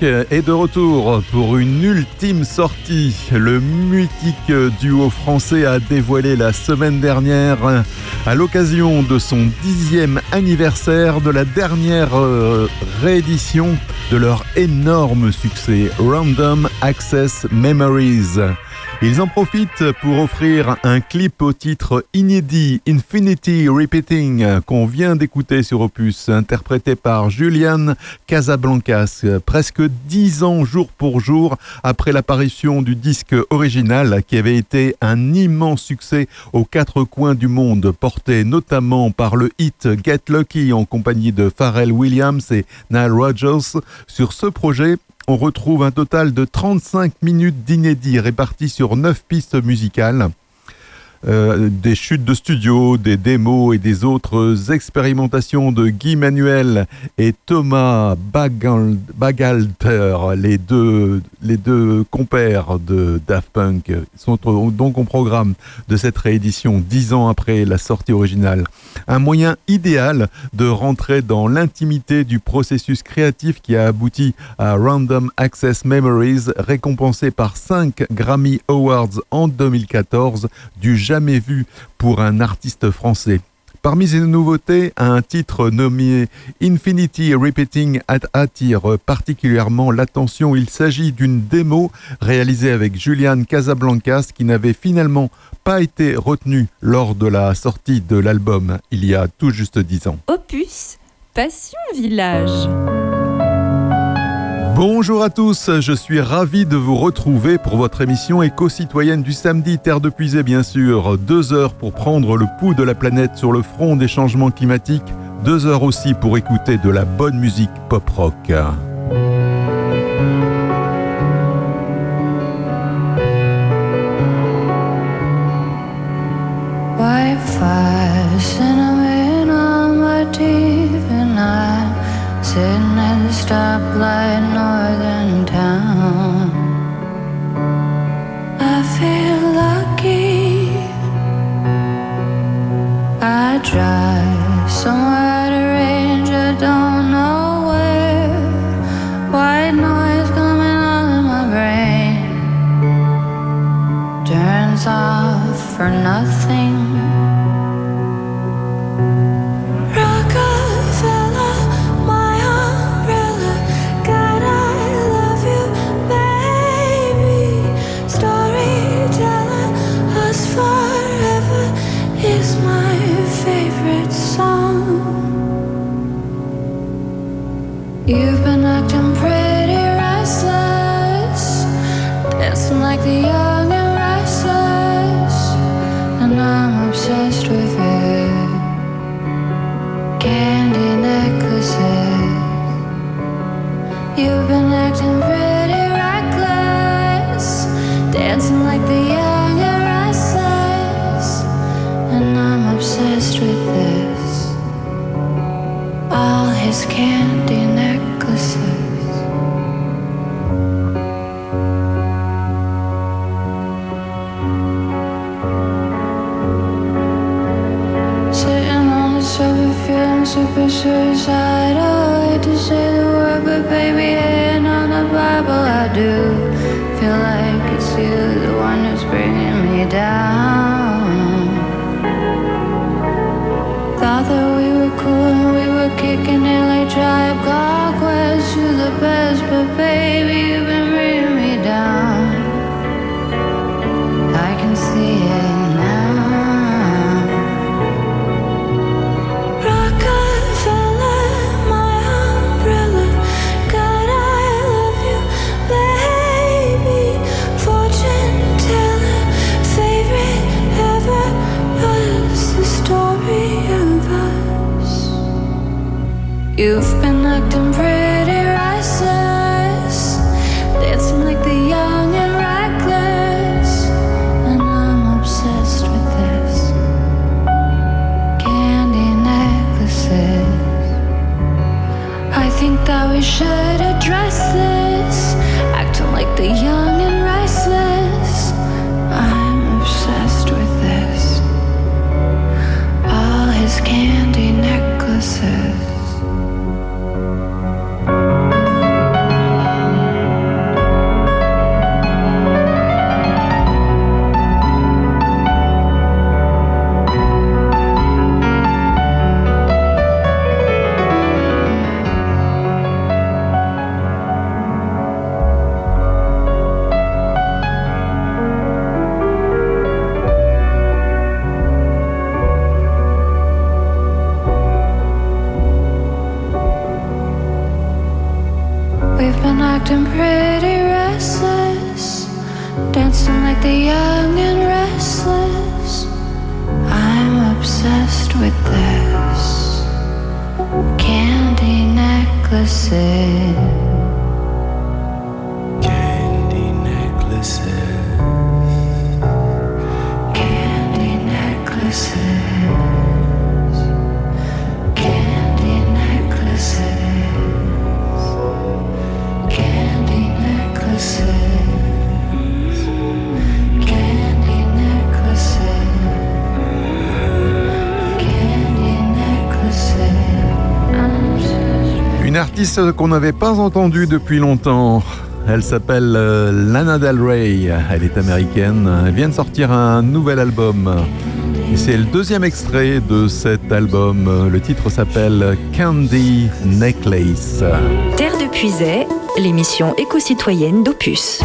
Punk est de retour pour une ultime sortie. Le mythique duo français a dévoilé la semaine dernière, à l'occasion de son dixième anniversaire, de la dernière euh, réédition de leur énorme succès, Random Access Memories. Ils en profitent pour offrir un clip au titre inédit Infinity Repeating qu'on vient d'écouter sur Opus, interprété par Julian Casablancas, presque dix ans jour pour jour après l'apparition du disque original qui avait été un immense succès aux quatre coins du monde, porté notamment par le hit Get Lucky en compagnie de Pharrell Williams et Nile Rodgers. Sur ce projet, on retrouve un total de 35 minutes d'inédits répartis sur 9 pistes musicales. Euh, des chutes de studio, des démos et des autres expérimentations de Guy Manuel et Thomas Bagalter, les deux, compères de Daft Punk, sont donc au programme de cette réédition dix ans après la sortie originale. Un moyen idéal de rentrer dans l'intimité du processus créatif qui a abouti à Random Access Memories, récompensé par 5 Grammy Awards en 2014 du jamais vu pour un artiste français. Parmi ces nouveautés, un titre nommé Infinity Repeating attire particulièrement l'attention. Il s'agit d'une démo réalisée avec Julian Casablancas qui n'avait finalement pas été retenue lors de la sortie de l'album il y a tout juste dix ans. Opus Passion Village. Bonjour à tous, je suis ravi de vous retrouver pour votre émission éco-citoyenne du samedi, Terre de Puisée bien sûr. Deux heures pour prendre le pouls de la planète sur le front des changements climatiques, deux heures aussi pour écouter de la bonne musique pop-rock. Stoplight, northern town. I feel lucky. I drive somewhere at a range, I don't know where. White noise coming on in my brain turns off for nothing. You've been acting pretty restless, dancing like the young and restless, and I'm obsessed with it. Candy necklaces. You've been acting pretty. 之下 artiste qu'on n'avait pas entendu depuis longtemps. Elle s'appelle euh, Lana Del Rey. Elle est américaine. Elle vient de sortir un nouvel album. Et c'est le deuxième extrait de cet album. Le titre s'appelle Candy Necklace. Terre de Puisay, l'émission éco-citoyenne d'Opus.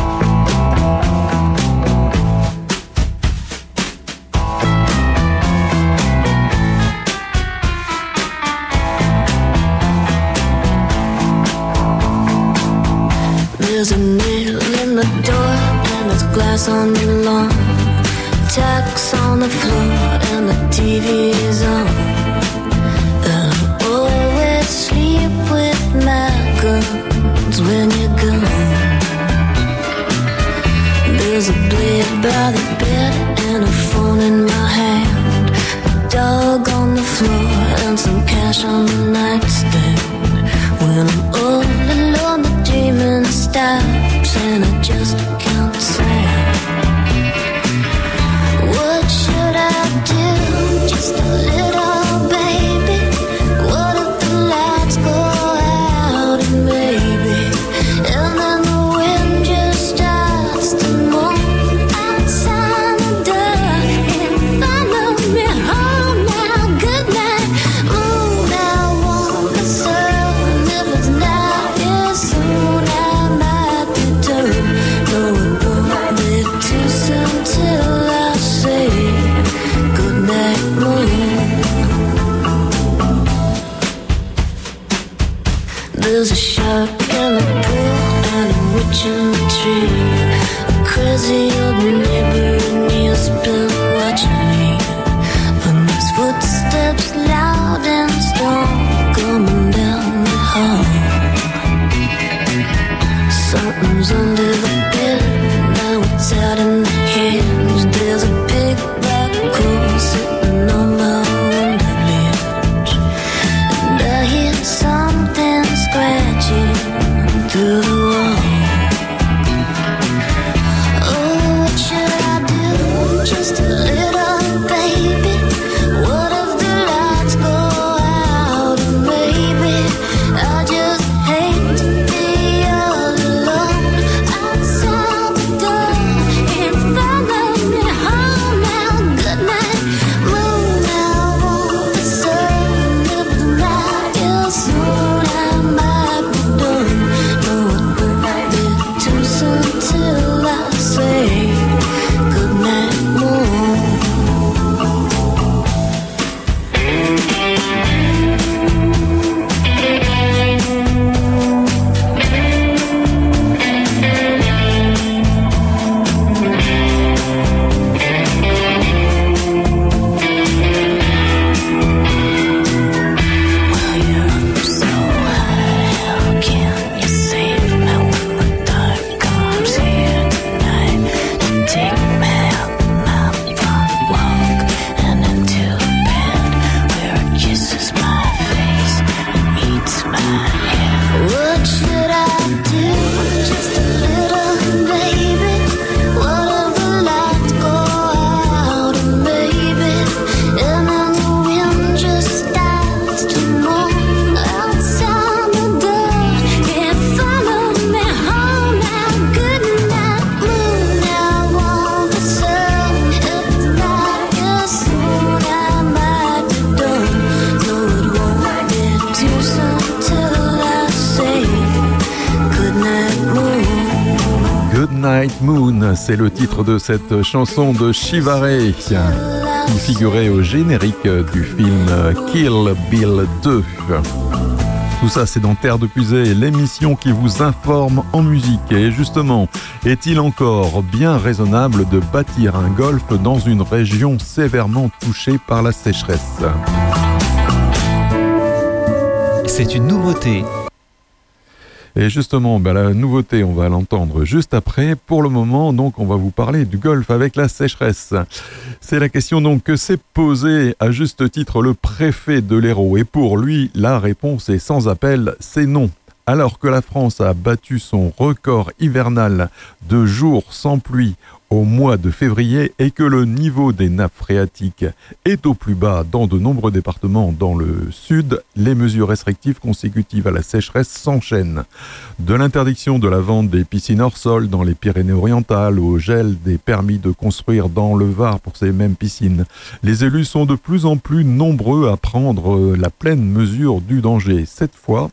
de cette chanson de Chivaré qui figurait au générique du film Kill Bill 2. Tout ça, c'est dans Terre de Puisée, l'émission qui vous informe en musique. Et justement, est-il encore bien raisonnable de bâtir un golf dans une région sévèrement touchée par la sécheresse? C'est une nouveauté et justement, bah, la nouveauté, on va l'entendre juste après. Pour le moment, donc, on va vous parler du golf avec la sécheresse. C'est la question donc que s'est posée à juste titre le préfet de l'Hérault. Et pour lui, la réponse est sans appel, c'est non. Alors que la France a battu son record hivernal de jours sans pluie au mois de février et que le niveau des nappes phréatiques est au plus bas dans de nombreux départements dans le sud, les mesures restrictives consécutives à la sécheresse s'enchaînent. De l'interdiction de la vente des piscines hors sol dans les Pyrénées-Orientales au gel des permis de construire dans le Var pour ces mêmes piscines, les élus sont de plus en plus nombreux à prendre la pleine mesure du danger. Cette fois,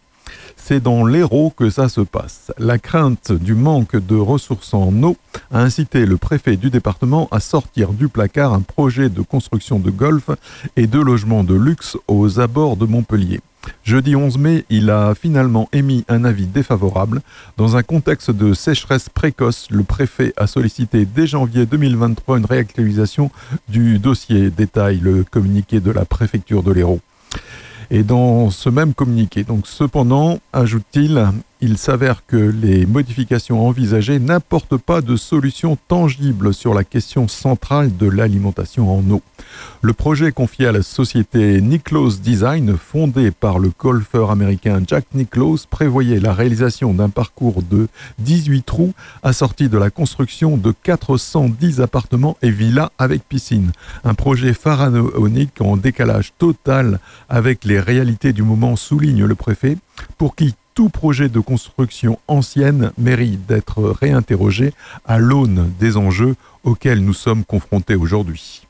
c'est dans l'Hérault que ça se passe. La crainte du manque de ressources en eau a incité le préfet du département à sortir du placard un projet de construction de golf et de logements de luxe aux abords de Montpellier. Jeudi 11 mai, il a finalement émis un avis défavorable. Dans un contexte de sécheresse précoce, le préfet a sollicité dès janvier 2023 une réactualisation du dossier, détaille le communiqué de la préfecture de l'Hérault. Et dans ce même communiqué, donc cependant, ajoute-t-il, il s'avère que les modifications envisagées n'apportent pas de solution tangible sur la question centrale de l'alimentation en eau. Le projet confié à la société Nicklaus Design, fondée par le golfeur américain Jack Nicklaus, prévoyait la réalisation d'un parcours de 18 trous assorti de la construction de 410 appartements et villas avec piscine. Un projet pharaonique en décalage total avec les réalités du moment, souligne le préfet, pour qui tout projet de construction ancienne mérite d'être réinterrogé à l'aune des enjeux auxquels nous sommes confrontés aujourd'hui.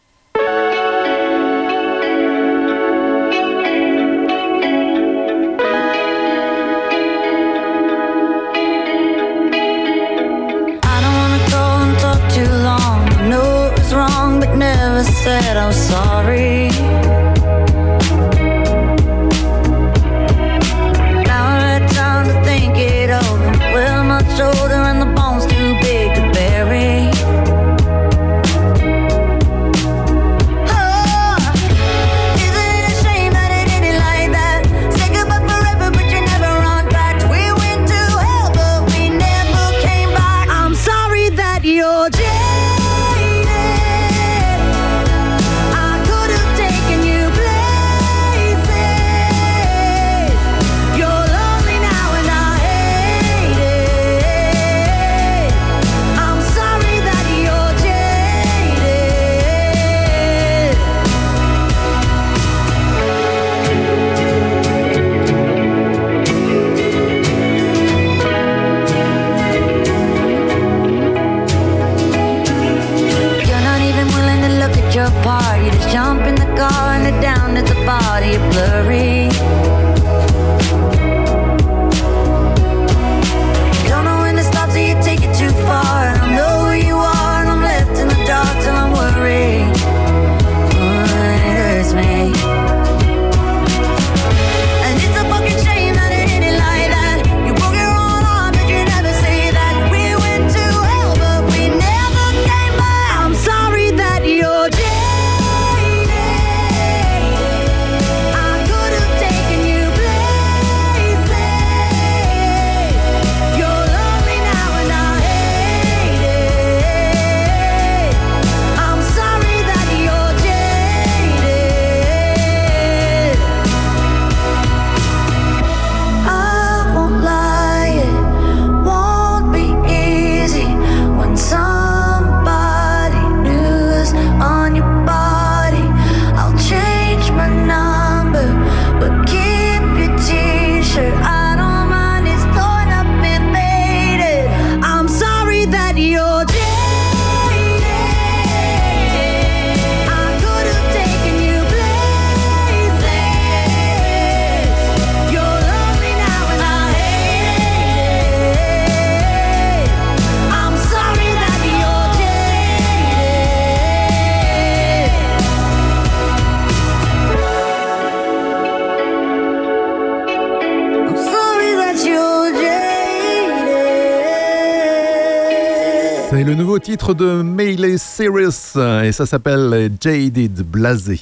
Titre de Miley Cyrus et ça s'appelle Jaded Blasé.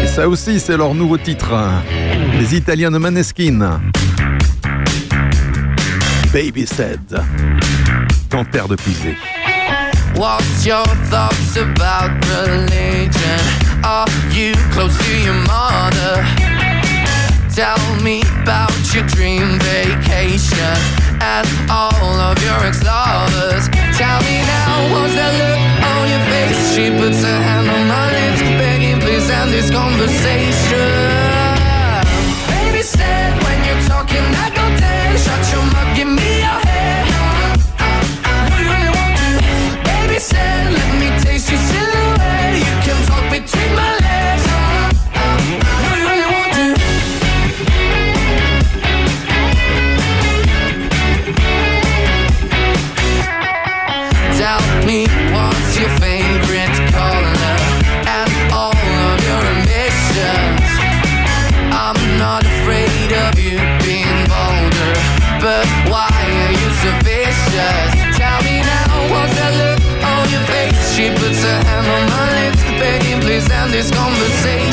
Et ça aussi, c'est leur nouveau titre. Les Italiens de Maneskin. Baby said. De puiser. What's your thoughts about religion? Tell me about your dream vacation and all of your ex-lovers. Tell me now, what's that look on your face? She puts her hand on my lips, begging please end this conversation. Baby said when you're talking, I go dead. Shut your mouth, this conversation.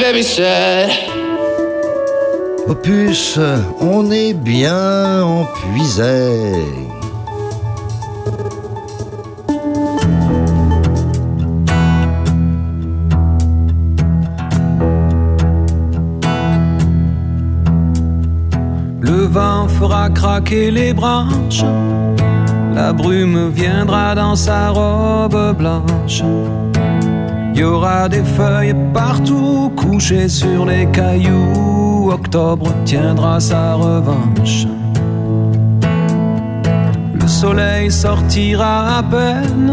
Baby said. Opus, on est bien en puisée. Le vent fera craquer les branches, la brume viendra dans sa robe blanche. Il y aura des feuilles partout sur les cailloux. Octobre tiendra sa revanche. Le soleil sortira à peine,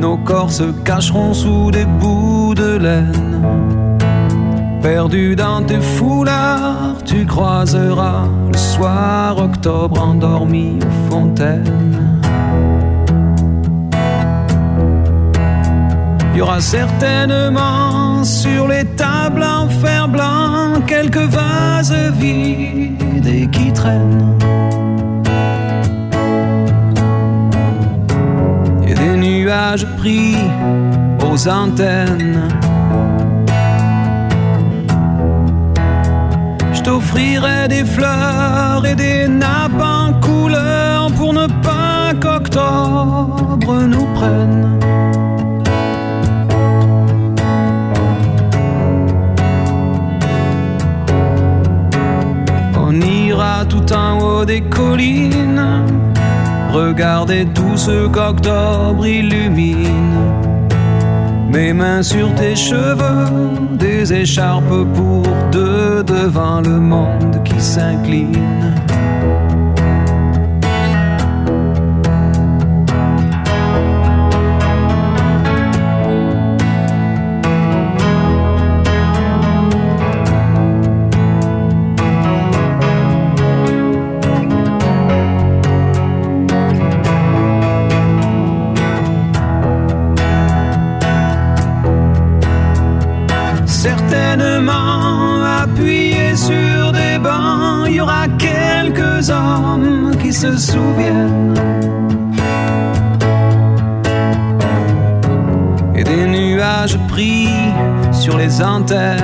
nos corps se cacheront sous des bouts de laine. Perdu dans tes foulards, tu croiseras le soir octobre endormi aux fontaines. Il y aura certainement sur les tables en fer blanc quelques vases vides et qui traînent. Et des nuages pris aux antennes. Je t'offrirai des fleurs et des nappes en couleur pour ne pas qu'octobre nous prenne. Tout en haut des collines, regarder tout ce qu'octobre illumine. Mes mains sur tes cheveux, des écharpes pour deux devant le monde qui s'incline. Et des nuages pris sur les antennes.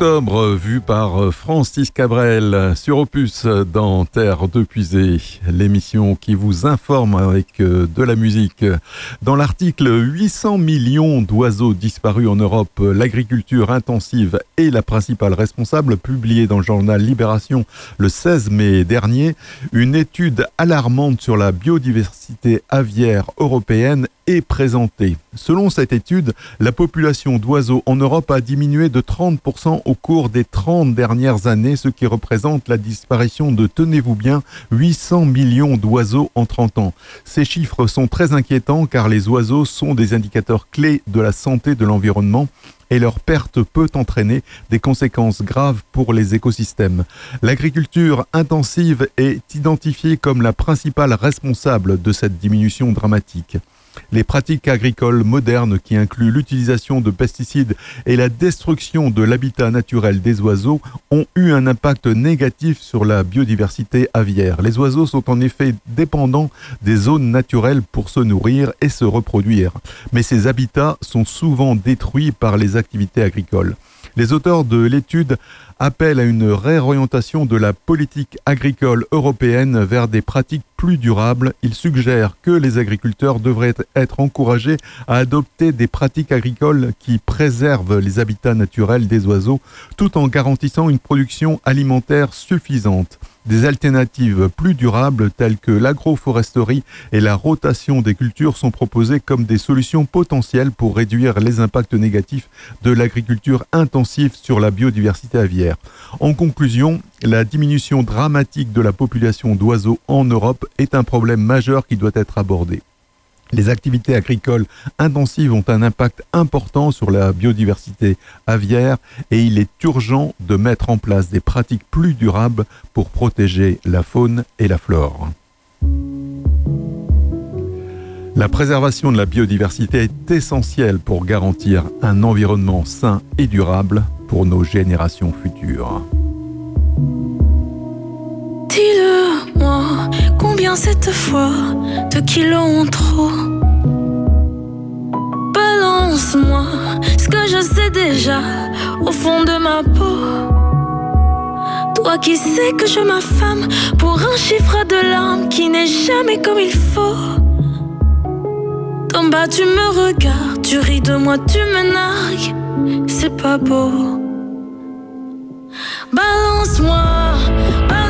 Vu par Francis Cabrel sur Opus dans Terre de Puisée, l'émission qui vous informe avec euh, de la musique. Dans l'article 800 millions d'oiseaux disparus en Europe, l'agriculture intensive est la principale responsable, publié dans le journal Libération le 16 mai dernier, une étude alarmante sur la biodiversité aviaire européenne est présentée. Selon cette étude, la population d'oiseaux en Europe a diminué de 30% au cours des 30 dernières années, ce qui représente la disparition de, tenez-vous bien, 800 millions d'oiseaux en 30 ans. Ces chiffres sont très inquiétants car les oiseaux sont des indicateurs clés de la santé de l'environnement et leur perte peut entraîner des conséquences graves pour les écosystèmes. L'agriculture intensive est identifiée comme la principale responsable de cette diminution dramatique. Les pratiques agricoles modernes qui incluent l'utilisation de pesticides et la destruction de l'habitat naturel des oiseaux ont eu un impact négatif sur la biodiversité aviaire. Les oiseaux sont en effet dépendants des zones naturelles pour se nourrir et se reproduire. Mais ces habitats sont souvent détruits par les activités agricoles. Les auteurs de l'étude appellent à une réorientation de la politique agricole européenne vers des pratiques plus durables. Ils suggèrent que les agriculteurs devraient être encouragés à adopter des pratiques agricoles qui préservent les habitats naturels des oiseaux tout en garantissant une production alimentaire suffisante. Des alternatives plus durables telles que l'agroforesterie et la rotation des cultures sont proposées comme des solutions potentielles pour réduire les impacts négatifs de l'agriculture intensive sur la biodiversité aviaire. En conclusion, la diminution dramatique de la population d'oiseaux en Europe est un problème majeur qui doit être abordé. Les activités agricoles intensives ont un impact important sur la biodiversité aviaire et il est urgent de mettre en place des pratiques plus durables pour protéger la faune et la flore. La préservation de la biodiversité est essentielle pour garantir un environnement sain et durable pour nos générations futures. Combien cette fois de kilos en trop? Balance-moi ce que je sais déjà au fond de ma peau. Toi qui sais que je m'affame pour un chiffre de larmes qui n'est jamais comme il faut. D'en bas tu me regardes, tu ris de moi, tu me nargues, c'est pas beau. Balance-moi, balance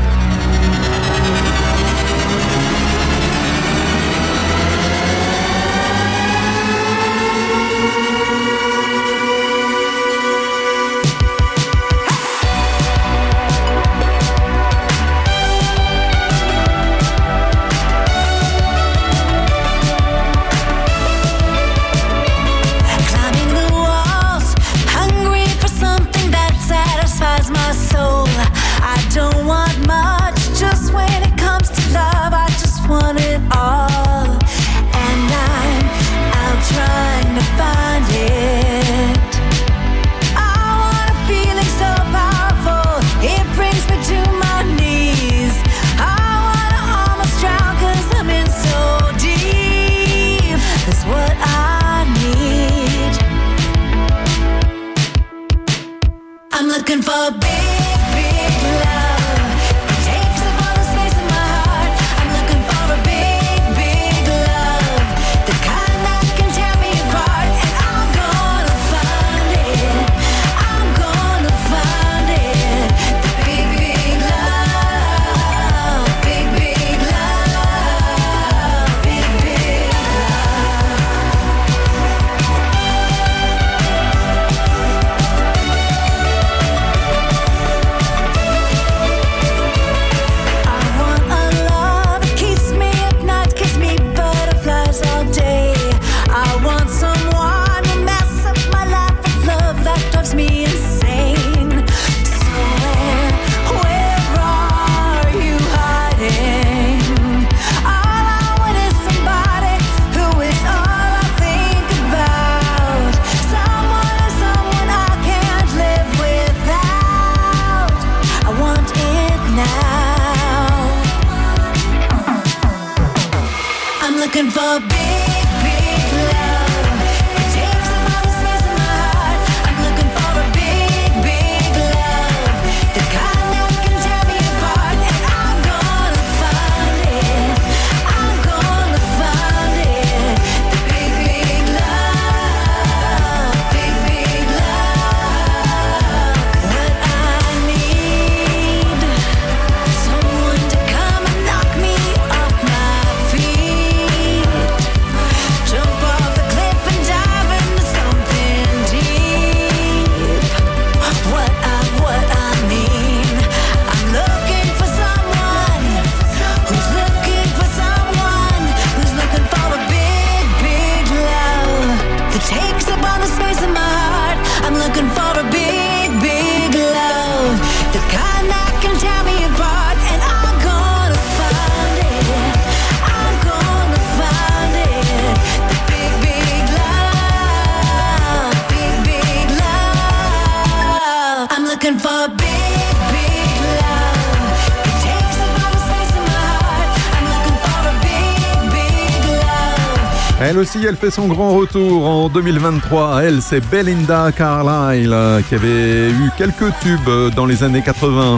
Elle aussi, elle fait son grand retour en 2023. Elle, c'est Belinda Carlisle euh, qui avait eu quelques tubes dans les années 80.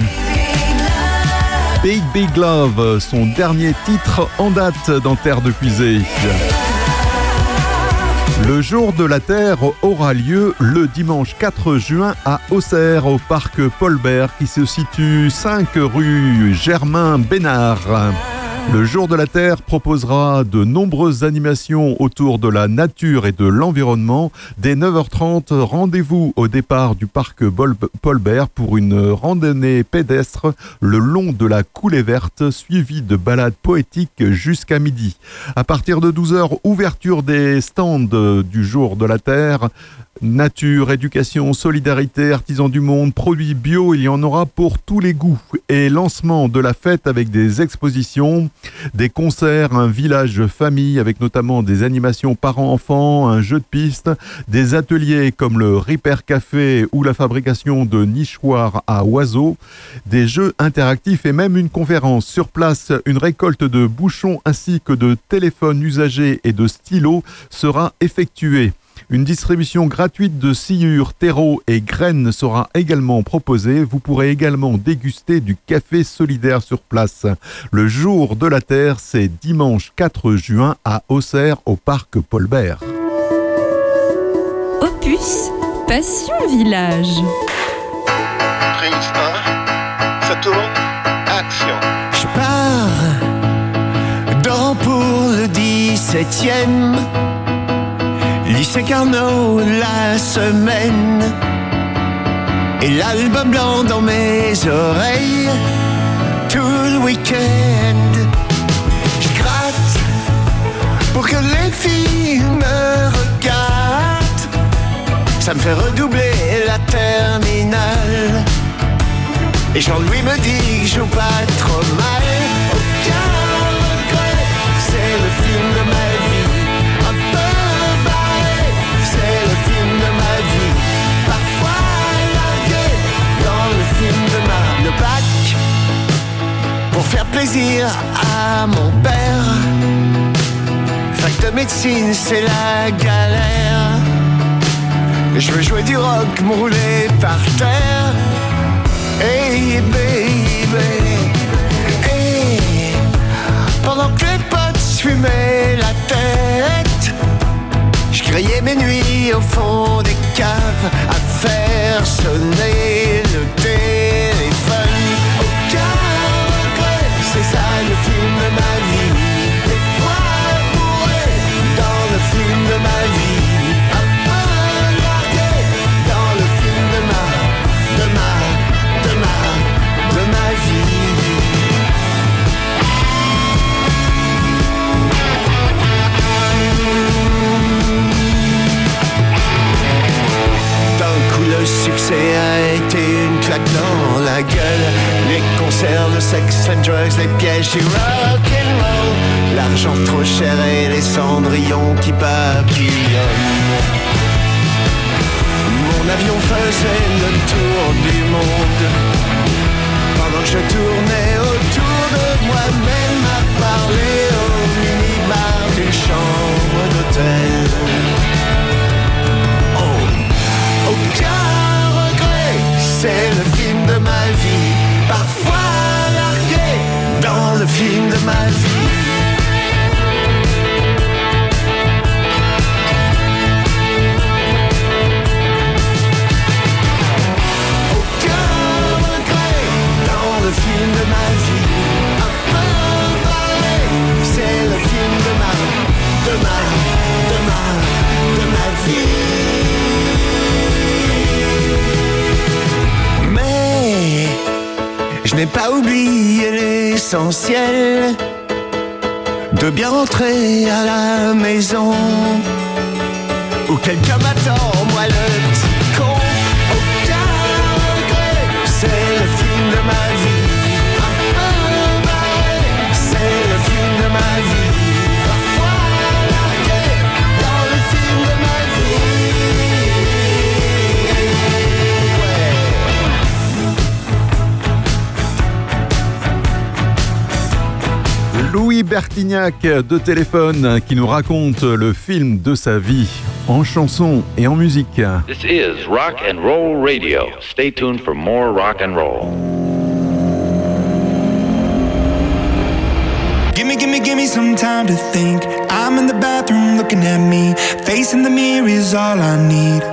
Big Big Love, son dernier titre en date dans Terre de Puisée. Le jour de la Terre aura lieu le dimanche 4 juin à Auxerre au parc Paulbert qui se situe 5 rue Germain Bénard. Le jour de la Terre proposera de nombreuses animations autour de la nature et de l'environnement. Dès 9h30, rendez-vous au départ du parc Paulbert pour une randonnée pédestre le long de la coulée verte suivie de balades poétiques jusqu'à midi. À partir de 12h, ouverture des stands du jour de la Terre. Nature, éducation, solidarité, artisans du monde, produits bio, il y en aura pour tous les goûts. Et lancement de la fête avec des expositions, des concerts, un village famille avec notamment des animations parents-enfants, un jeu de piste, des ateliers comme le Repair Café ou la fabrication de nichoirs à oiseaux, des jeux interactifs et même une conférence sur place, une récolte de bouchons ainsi que de téléphones usagés et de stylos sera effectuée. Une distribution gratuite de sciures, terreaux et graines sera également proposée. Vous pourrez également déguster du café solidaire sur place. Le jour de la Terre, c'est dimanche 4 juin à Auxerre au parc Paulbert. Opus, Passion Village. Prise 1, ça tourne, action. Je pars dans pour le 17e lycée Carnot la semaine et l'album blanc dans mes oreilles tout le week-end. Je gratte pour que les filles me regardent. Ça me fait redoubler la terminale. Et Jean-Louis me dit que je joue pas trop mal. Plaisir à mon père. Fac de médecine, c'est la galère. Je veux jouer du rock, me rouler par terre. Hey baby Hey Pendant que les potes fumaient la tête Je grillais mes nuits au fond des caves À faire sonner le téléphone succès a été une claque dans la gueule. Les concerts, le sex and drugs, les pièges du rock and roll L'argent trop cher et les cendrillons qui papillonnent. Mon avion faisait le tour du monde. Pendant que je tournais autour de moi-même À parler au minibar d'une chambre d'hôtel dans le film je pas oublié l'essentiel de bien rentrer à la maison. Où quelqu'un m'attend, moi le Bertignac de Téléphone qui nous raconte le film de sa vie en chanson et en musique. This is Rock and Roll Radio. Stay tuned for more rock and roll. Gimme, gimme, gimme some time to think. I'm in the bathroom looking at me. Facing the mirror is all I need.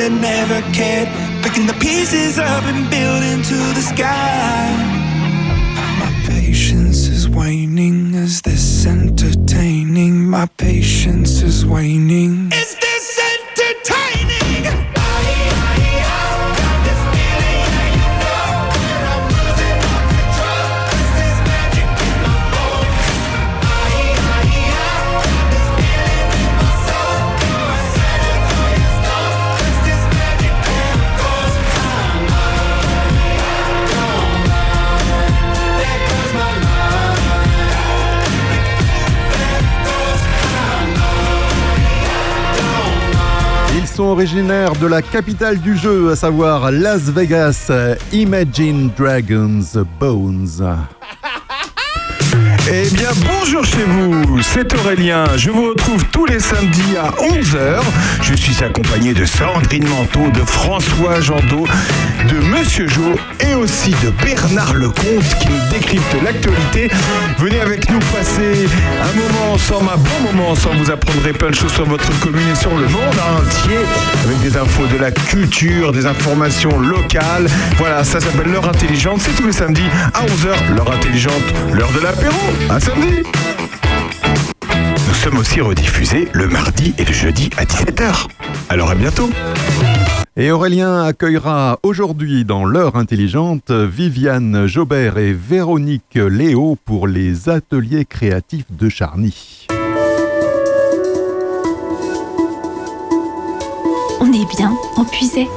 that never cared. Picking the pieces up and building to the sky. My patience is waning. Is this entertaining? My patience is waning. originaire de la capitale du jeu, à savoir Las Vegas, Imagine Dragons Bones. Eh bien, bonjour chez vous, c'est Aurélien. Je vous retrouve tous les samedis à 11h. Je suis accompagné de Sandrine Manteau, de François Jandot, de Monsieur Jo et aussi de Bernard Lecomte qui nous décrypte l'actualité. Venez avec nous passer un moment ensemble, un bon moment ensemble. Vous apprendrez plein de choses sur votre commune et sur le monde entier avec des infos de la culture, des informations locales. Voilà, ça s'appelle L'heure intelligente. C'est tous les samedis à 11h. L'heure intelligente, l'heure de l'apéro. Un samedi Nous sommes aussi rediffusés le mardi et le jeudi à 17h. Alors à bientôt et Aurélien accueillera aujourd'hui dans l'heure intelligente Viviane Jobert et Véronique Léo pour les ateliers créatifs de Charny. On est bien on puisait.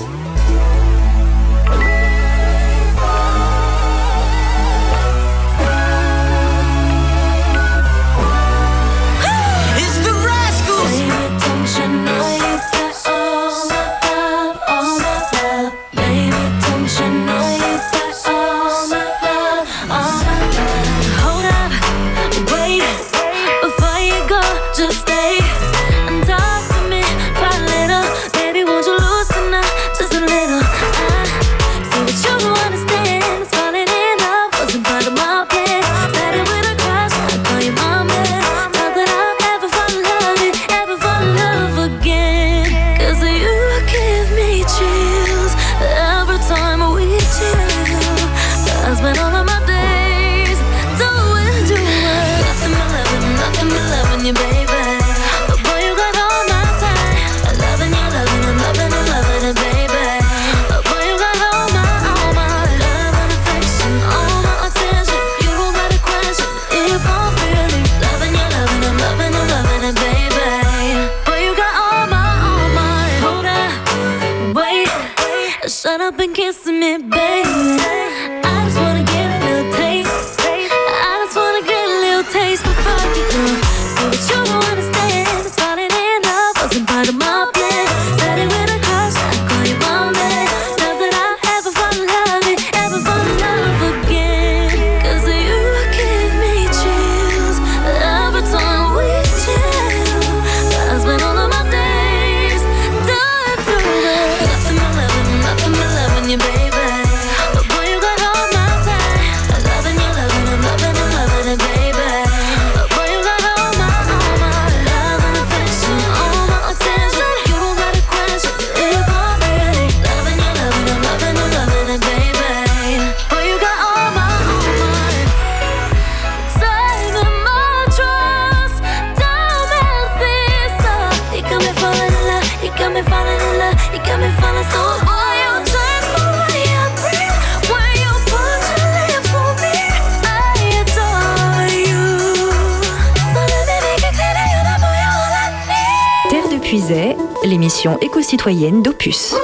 l'émission éco-citoyenne d'Opus.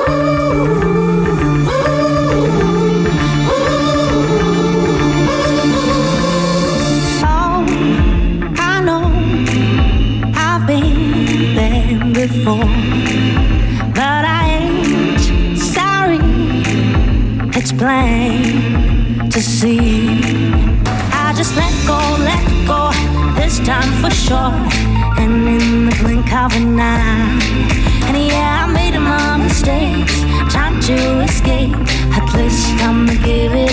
but I ain't sorry. It's plain to see. I just let go, let go, this time for sure. And in the blink of an eye. mistakes. Time to escape. At least I'm giving.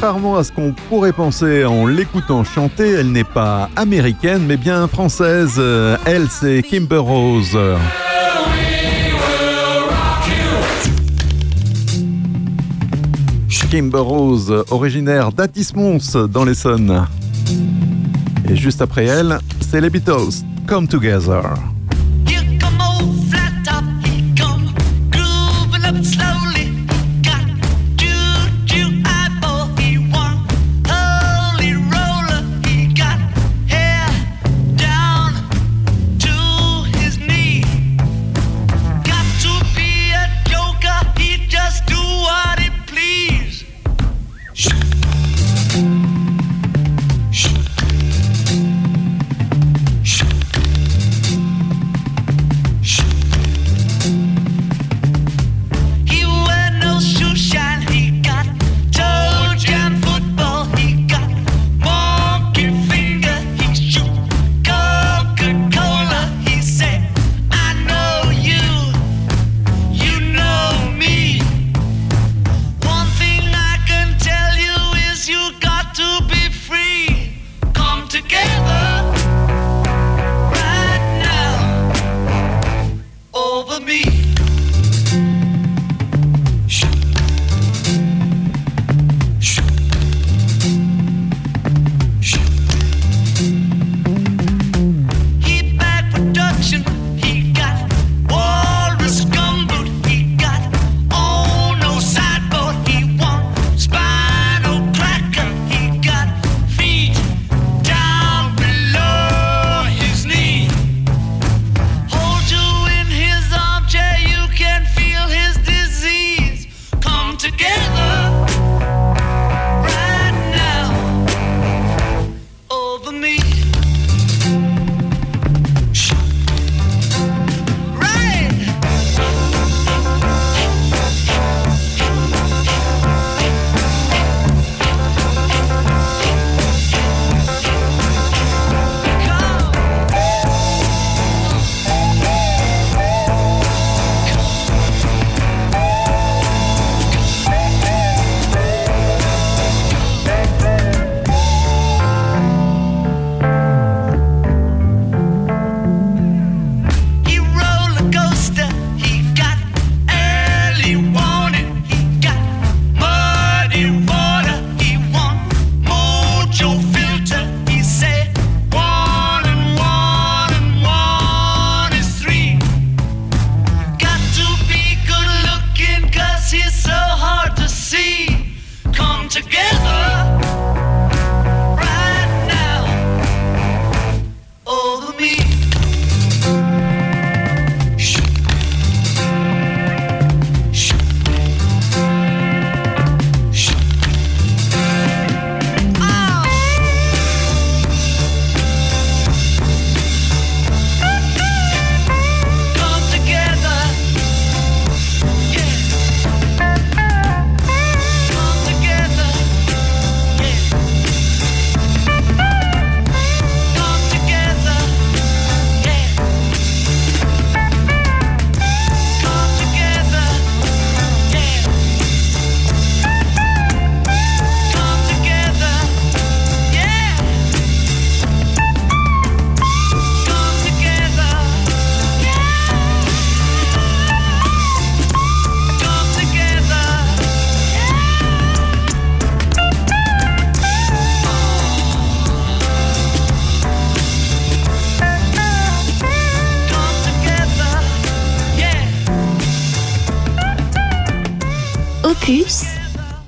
Contrairement à ce qu'on pourrait penser en l'écoutant chanter, elle n'est pas américaine, mais bien française. Euh, elle, c'est Kimber Rose. Kimber Rose, originaire d'Atis-Mons dans l'Essonne. Et juste après elle, c'est les Beatles, Come Together.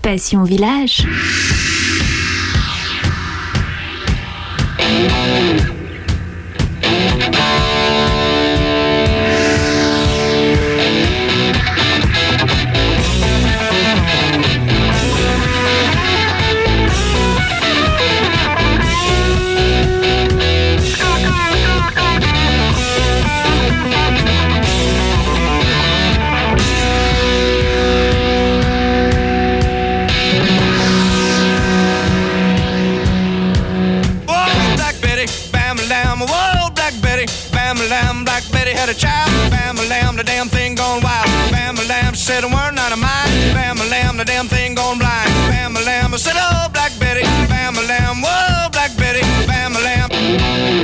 Passion Village. A child. Bam lamb, the damn thing gone wild. Bam a lamb, she said a word not of mine. Bam a lamb, the damn thing gone blind. Bam a lamb, I said, oh, Black Betty, bam a lamb. Whoa, Black Betty, bam a lamb.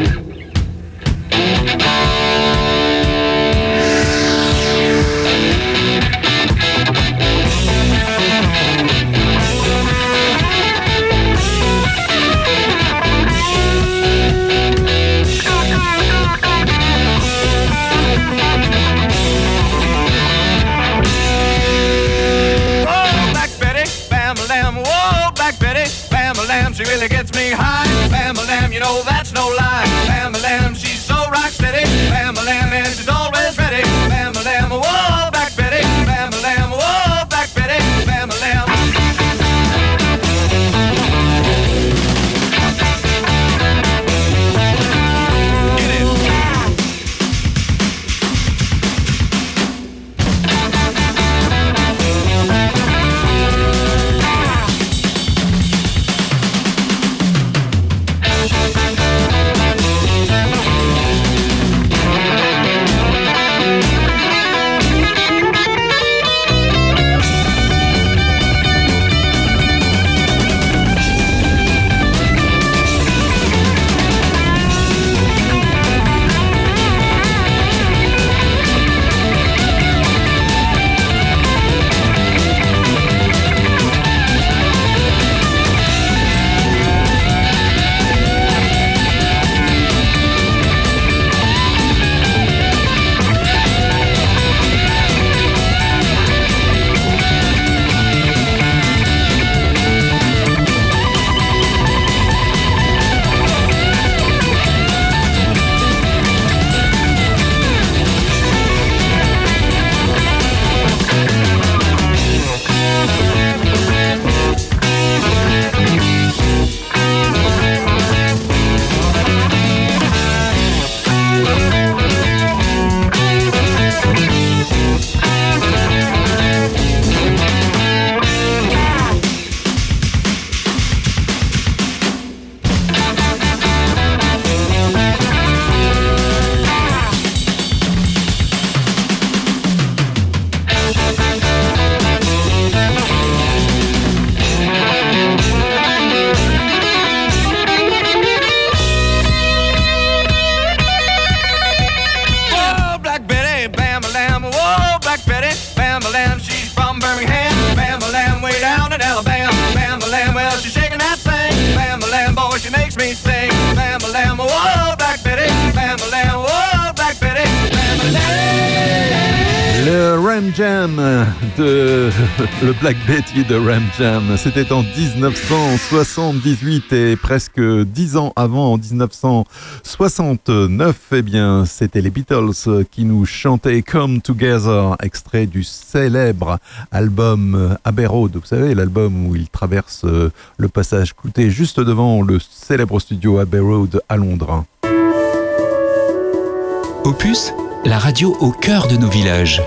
Ram Jam de le Black Betty de Ram Jam, c'était en 1978 et presque dix ans avant, en 1969, eh bien, c'était les Beatles qui nous chantaient Come Together, extrait du célèbre album Abbey Road. Vous savez, l'album où ils traversent euh, le passage clouté juste devant le célèbre studio Abbey Road à Londres. Opus, la radio au cœur de nos villages.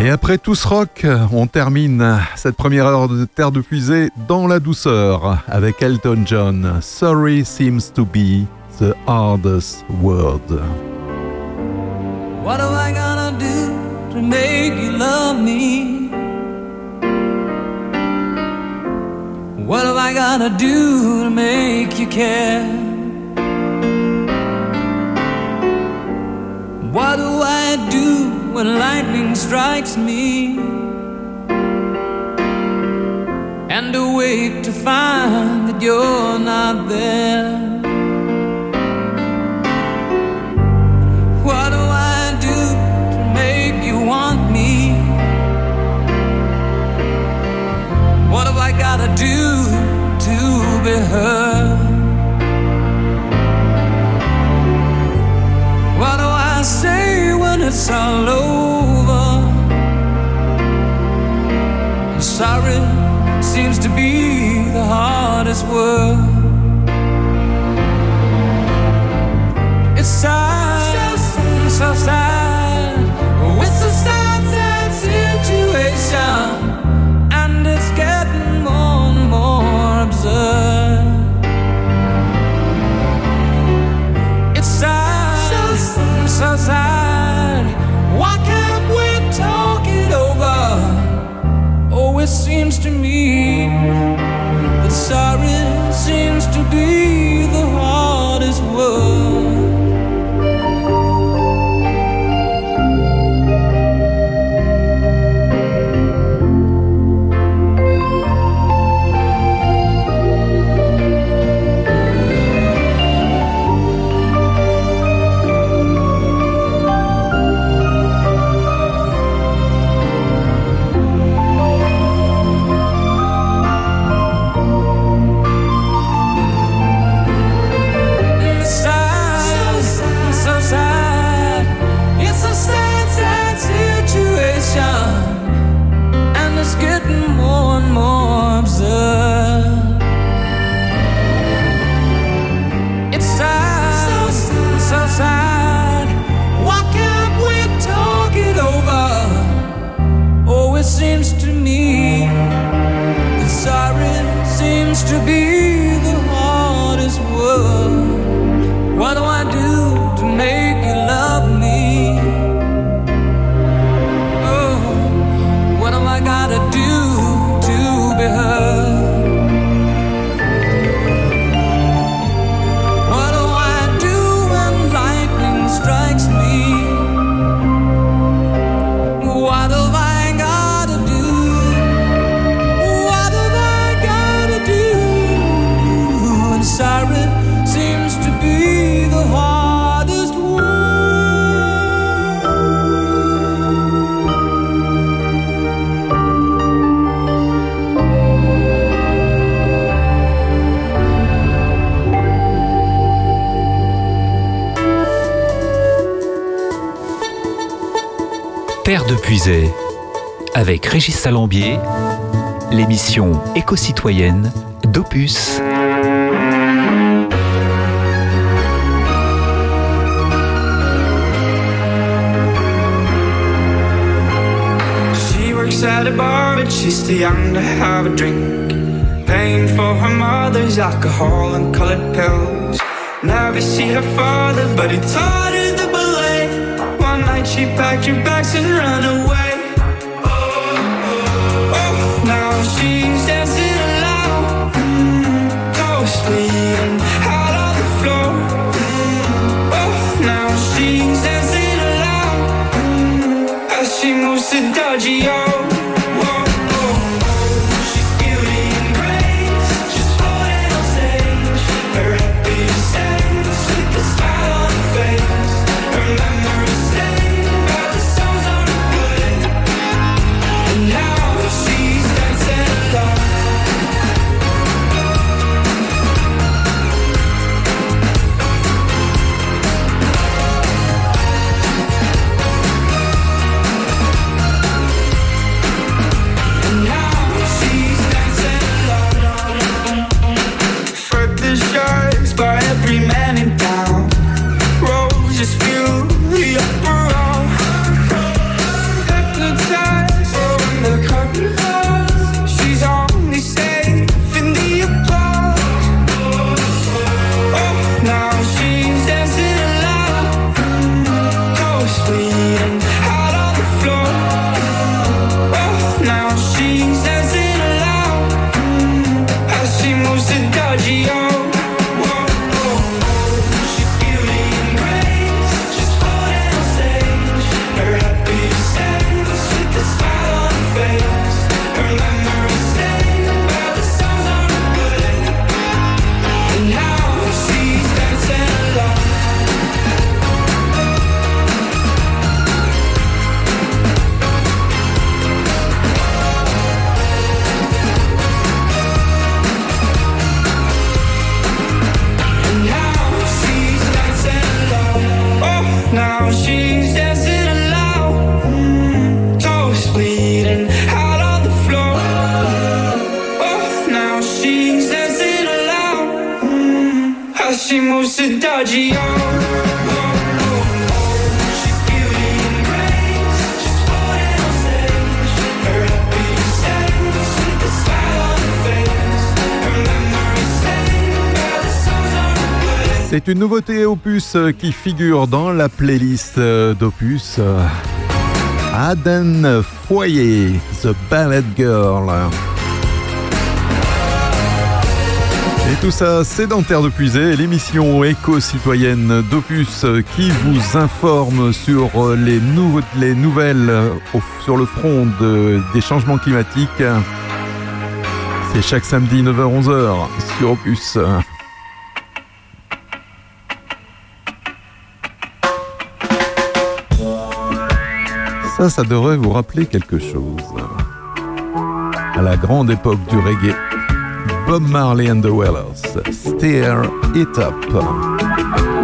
Et après tout ce rock, on termine cette première heure de Terre de Puisée dans la douceur avec Elton John. Sorry seems to be the hardest word. What am I gonna do to make you love me? What am I gonna do to make you care? What do I do when lightning strikes me and awake to find that you're not there. What do I do to make you want me? What I gotta do to be heard? it's all over. I'm sorry seems to be the hardest word. It's sad, so sad. So sad. sorry. Pierre Depuiset avec Régis Salambier, l'émission éco-citoyenne d'Opus. She works at a bar, but she's too young to côté opus qui figure dans la playlist d'opus. Aden Foyer, The Ballet Girl. Et tout ça, c'est de Puiser, l'émission éco-citoyenne d'Opus qui vous informe sur les, nouvelles sur le front des changements climatiques. C'est chaque samedi 9h-11h sur Opus. Ça, ça devrait vous rappeler quelque chose. À la grande époque du reggae, Bob Marley and the Wailers, Steer It Up.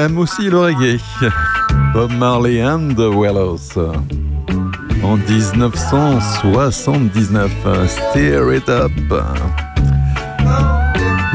Aime aussi le reggae. Bob Marley and the Wailers. En 1979, Steer It Up.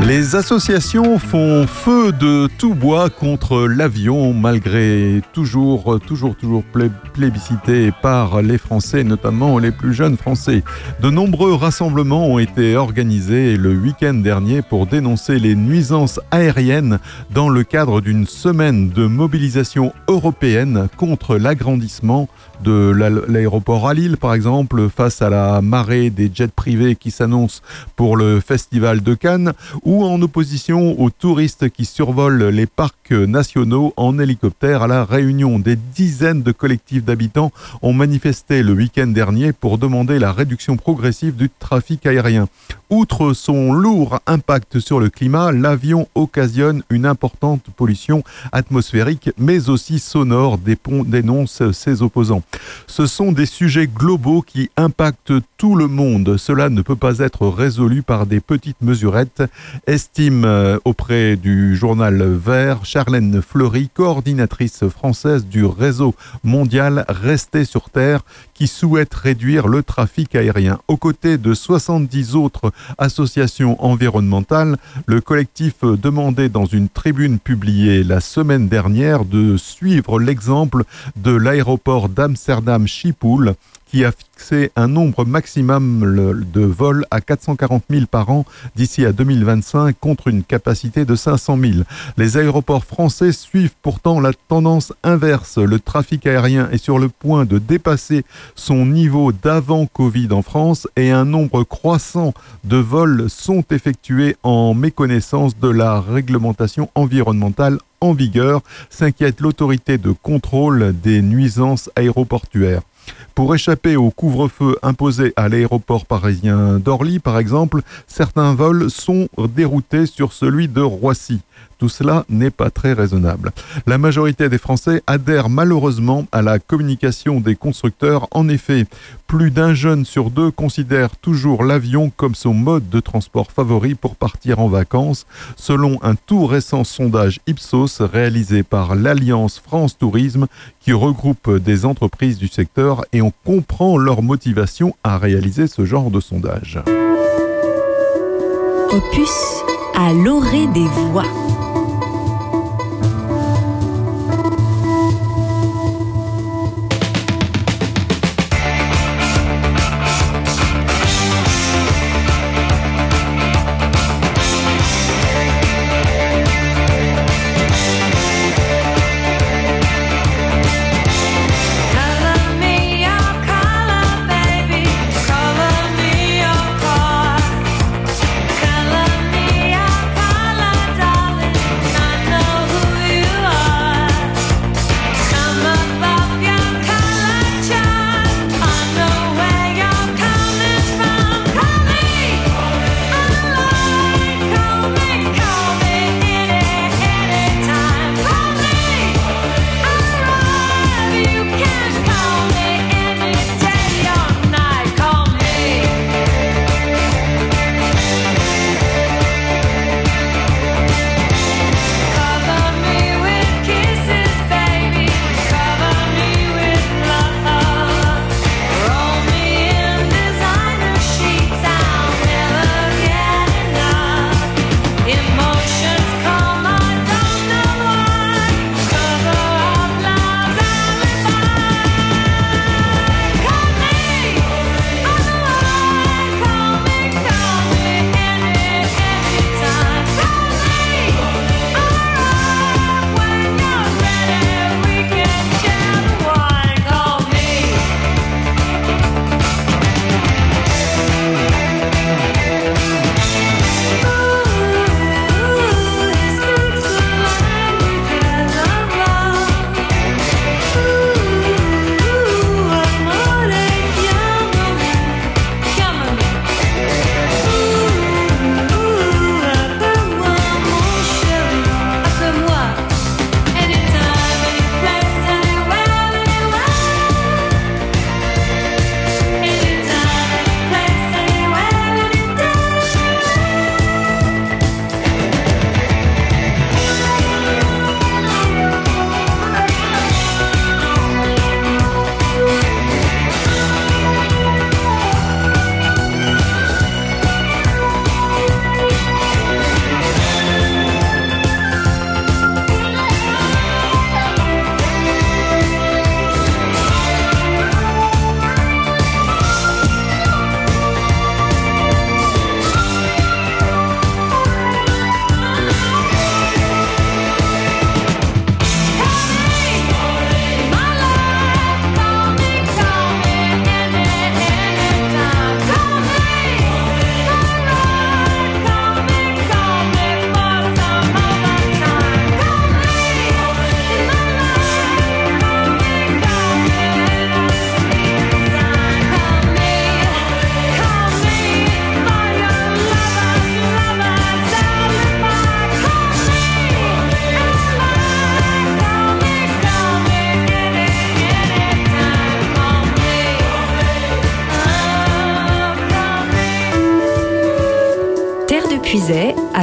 Les associations font feu de tout bois contre l'avion, malgré toujours, toujours, toujours plé- plébiscité par les Français, notamment les plus jeunes Français. De nombreux rassemblements ont été organisés le week-end dernier pour dénoncer les nuisances aériennes dans le cadre d'une semaine de mobilisation européenne contre l'agrandissement de la- l'aéroport à Lille, par exemple, face à la marée des jets privés qui s'annonce pour le festival de Cannes, ou en opposition aux touristes qui survolent les parcs nationaux en hélicoptère à la Réunion. Des dizaines de collectifs d'habitants ont manifesté le week-end dernier pour demander la réduction progressive du trafic aérien. Outre son lourd impact sur le climat, l'avion occasionne une importante pollution atmosphérique, mais aussi sonore, dénonce ses opposants. Ce sont des sujets globaux qui impactent tout le monde. Cela ne peut pas être résolu par des petites mesurettes, estime euh, auprès du journal Vert Charlène Fleury, coordinatrice française du réseau mondial Rester sur Terre, qui souhaite réduire le trafic aérien. Aux côtés de 70 autres associations environnementales, le collectif demandait dans une tribune publiée la semaine dernière de suivre l'exemple de l'aéroport d'Amsterdam Schiphol qui a fixé un nombre maximum de vols à 440 000 par an d'ici à 2025 contre une capacité de 500 000. Les aéroports français suivent pourtant la tendance inverse. Le trafic aérien est sur le point de dépasser son niveau d'avant Covid en France et un nombre croissant de vols sont effectués en méconnaissance de la réglementation environnementale en vigueur, s'inquiète l'autorité de contrôle des nuisances aéroportuaires. Pour échapper au couvre-feu imposé à l'aéroport parisien d'Orly, par exemple, certains vols sont déroutés sur celui de Roissy. Tout cela n'est pas très raisonnable. La majorité des Français adhèrent malheureusement à la communication des constructeurs. En effet, plus d'un jeune sur deux considère toujours l'avion comme son mode de transport favori pour partir en vacances, selon un tout récent sondage Ipsos réalisé par l'Alliance France Tourisme qui regroupe des entreprises du secteur et on comprend leur motivation à réaliser ce genre de sondage. Opus à l'orée des voix.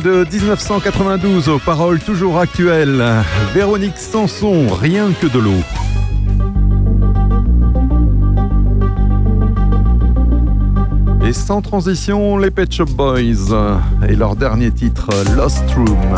de 1992 aux paroles toujours actuelles. Véronique Sanson, Rien que de l'eau. Et sans transition, les Pet Shop Boys et leur dernier titre, Lost Room.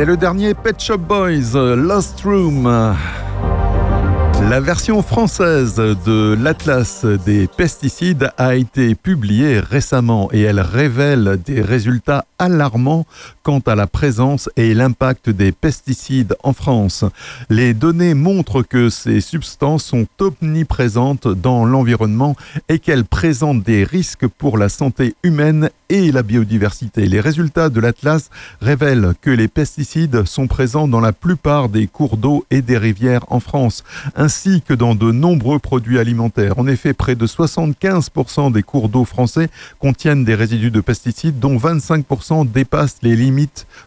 C'est le dernier Pet Shop Boys, euh, Lost Room. La version française de l'Atlas des pesticides a été publiée récemment et elle révèle des résultats alarmants quant à la présence et l'impact des pesticides en France. Les données montrent que ces substances sont omniprésentes dans l'environnement et qu'elles présentent des risques pour la santé humaine et la biodiversité. Les résultats de l'Atlas révèlent que les pesticides sont présents dans la plupart des cours d'eau et des rivières en France, ainsi que dans de nombreux produits alimentaires. En effet, près de 75% des cours d'eau français contiennent des résidus de pesticides, dont 25% dépassent les limites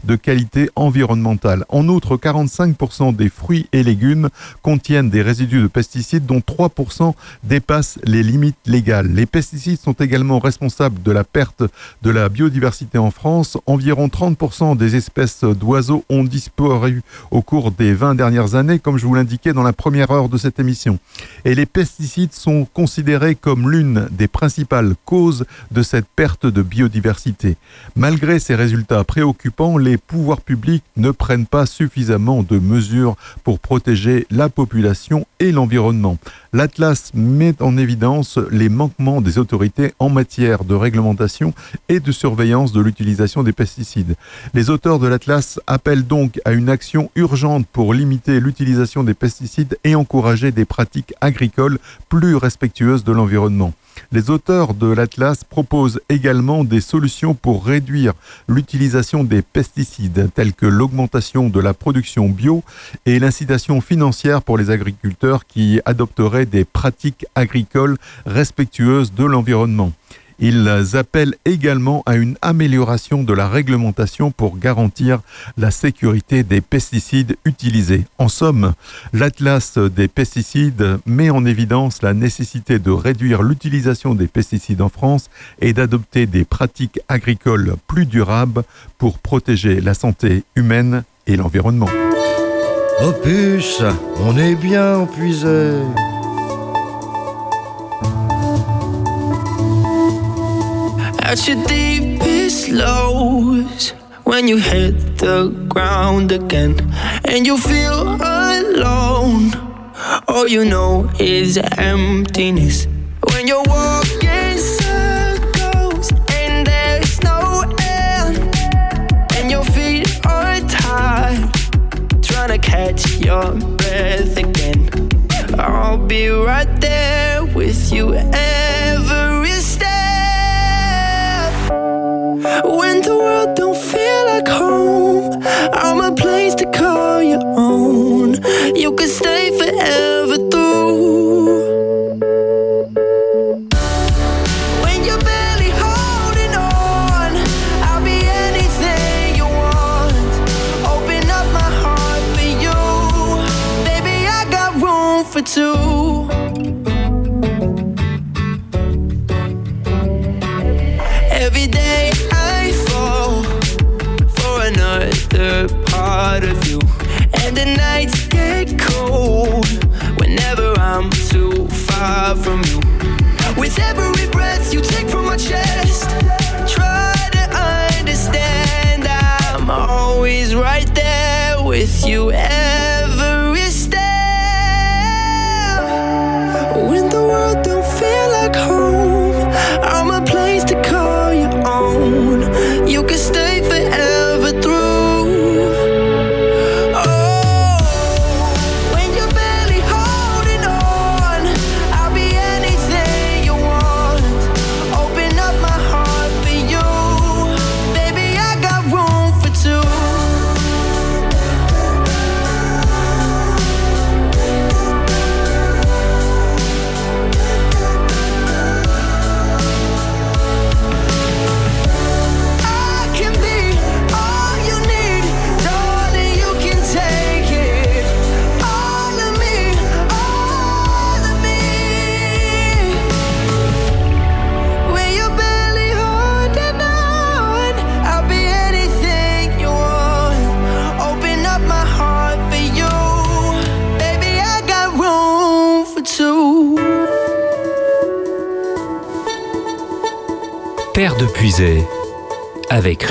de qualité environnementale. En outre, 45% des fruits et légumes contiennent des résidus de pesticides, dont 3% dépassent les limites légales. Les pesticides sont également responsables de la perte de la biodiversité en France. Environ 30% des espèces d'oiseaux ont disparu au cours des 20 dernières années, comme je vous l'indiquais dans la première heure de cette émission. Et les pesticides sont considérés comme l'une des principales causes de cette perte de biodiversité. Malgré ces résultats préoccupants, les pouvoirs publics ne prennent pas suffisamment de mesures pour protéger la population et l'environnement. L'Atlas met en évidence les manquements des autorités en matière de réglementation et de surveillance de l'utilisation des pesticides. Les auteurs de l'Atlas appellent donc à une action urgente pour limiter l'utilisation des pesticides et encourager des pratiques agricoles plus respectueuses de l'environnement. Les auteurs de l'Atlas proposent également des solutions pour réduire l'utilisation des pesticides, telles que l'augmentation de la production bio et l'incitation financière pour les agriculteurs qui adopteraient des pratiques agricoles respectueuses de l'environnement. Ils appellent également à une amélioration de la réglementation pour garantir la sécurité des pesticides utilisés. En somme, l'Atlas des pesticides met en évidence la nécessité de réduire l'utilisation des pesticides en France et d'adopter des pratiques agricoles plus durables pour protéger la santé humaine et l'environnement. Opus, on est bien empuisé. At your deepest lows, when you hit the ground again and you feel alone, all you know is emptiness. When you're walking circles and there's no end, and your feet are tied, trying to catch your breath again. I'll be right there with you When the world don't feel like home, I'm a place to call your own. You can stay forever through. When you're part of you, and the nights get cold whenever I'm too far from you. With every breath you take from my chest, try to understand I'm always right there with you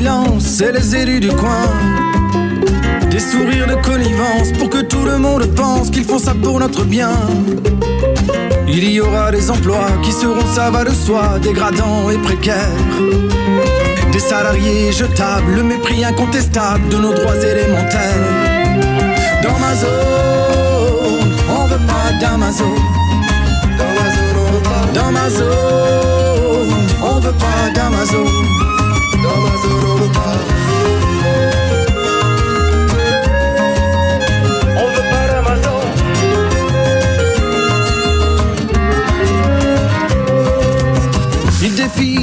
Silences, c'est les élus du coin. Des sourires de connivence pour que tout le monde pense qu'ils font ça pour notre bien. Il y aura des emplois qui seront, ça va de soi, dégradants et précaires. Des salariés jetables, le mépris incontestable de nos droits élémentaires. Dans ma zone, on veut pas d'Amazon. Dans ma zone, on veut pas d'Amazon.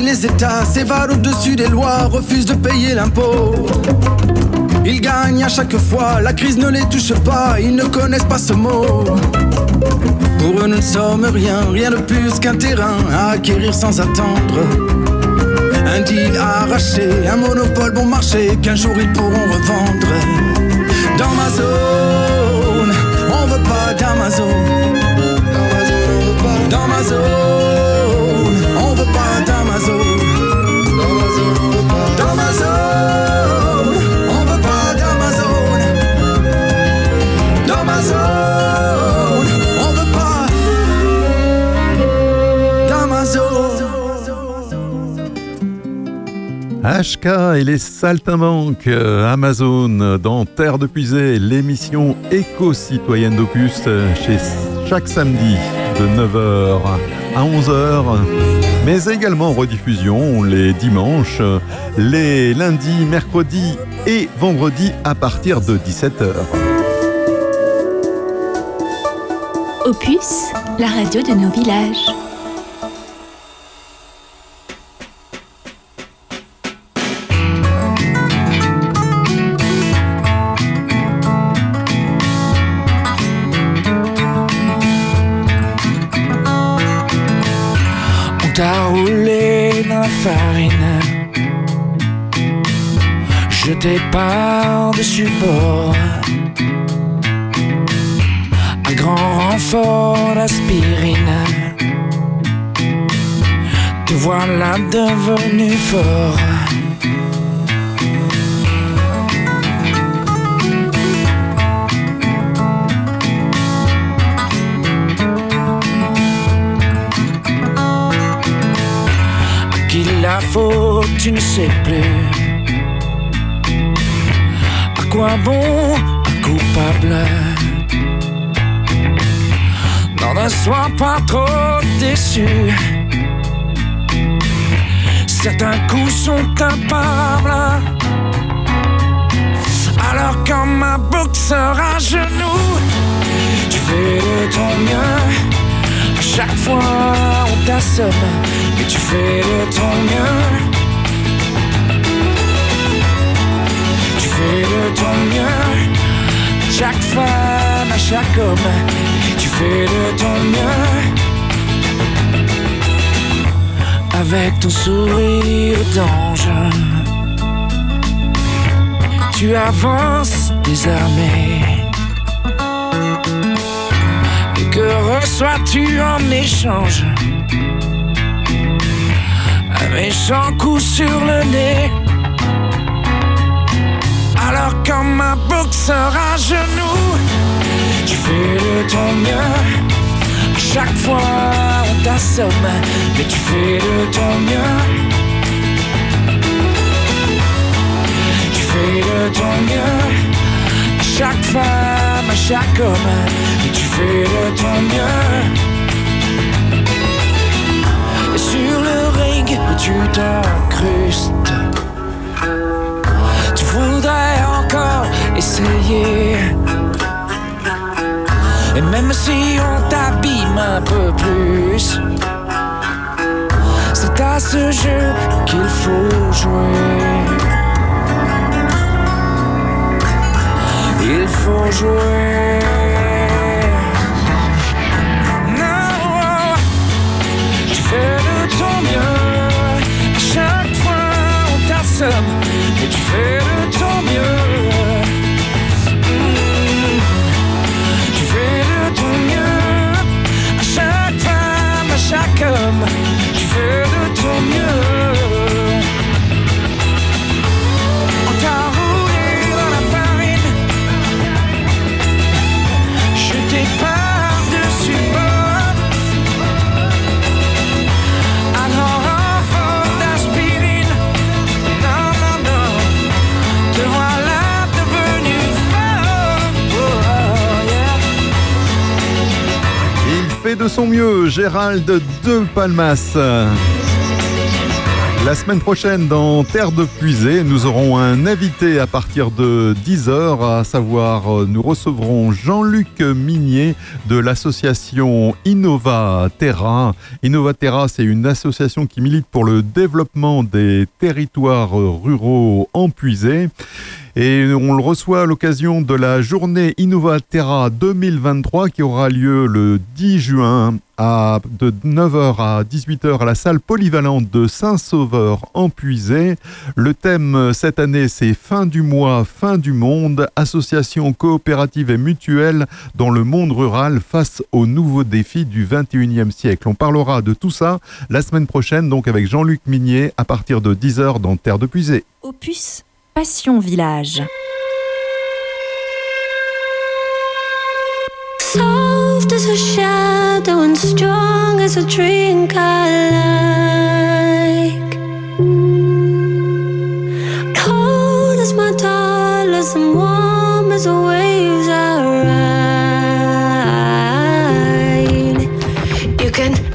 Les États, s'évade au-dessus des lois, refuse de payer l'impôt. Ils gagnent à chaque fois, la crise ne les touche pas, ils ne connaissent pas ce mot. Pour eux, nous ne sommes rien, rien de plus qu'un terrain à acquérir sans attendre. Un deal arraché, un monopole bon marché qu'un jour ils pourront revendre. Et les saltimbanques euh, Amazon dans Terre de Puisée, l'émission éco-citoyenne d'Opus euh, chez chaque samedi de 9h à 11h, mais également en rediffusion les dimanches, euh, les lundis, mercredis et vendredis à partir de 17h. Opus, la radio de nos villages. Jeté par-dessus bord. Un grand renfort d'aspirine. Te voilà devenu fort. À qui la faute, tu ne sais plus. Quoi bon coupable Non, ne sois pas trop déçu. Certains coups sont imparables. Alors quand ma boucle sera à genoux, tu fais de ton mieux. À chaque fois on t'assomme, mais tu fais de ton mieux. Fais de ton mieux. À chaque femme, à chaque homme, tu fais de ton mieux. Avec ton sourire d'ange, tu avances désarmé. Et que reçois-tu en échange? Un méchant coup sur le nez. Quand ma boucle sera à genoux, tu fais de ton mieux. À chaque fois on t'assomme, mais tu fais de ton mieux. Tu fais de ton mieux. À chaque femme, à chaque homme, mais tu fais de ton mieux. Et sur le ring, tu t'incrustes. Essayer. Et même si on t'abîme un peu plus, c'est à ce jeu qu'il faut jouer. Il faut jouer. Gérald de Palmas. La semaine prochaine, dans Terre de Puisée, nous aurons un invité à partir de 10h, à savoir, euh, nous recevrons Jean-Luc Minier de l'association Innova Terra. Innova Terra, c'est une association qui milite pour le développement des territoires ruraux en. Et on le reçoit à l'occasion de la journée Innovaterra 2023 qui aura lieu le 10 juin à, de 9h à 18h à la salle polyvalente de Saint-Sauveur en Puisée. Le thème euh, cette année c'est Fin du mois, fin du monde, association coopérative et mutuelle dans le monde rural face aux nouveaux défis du 21e siècle. On parlera de tout ça la semaine prochaine donc avec Jean-Luc Minier à partir de 10h dans Terre de Puisée. Opus Passion Village. Soft as a shadow and strong as a drink I like. Cold as my dollars and warm as the waves I ride. You can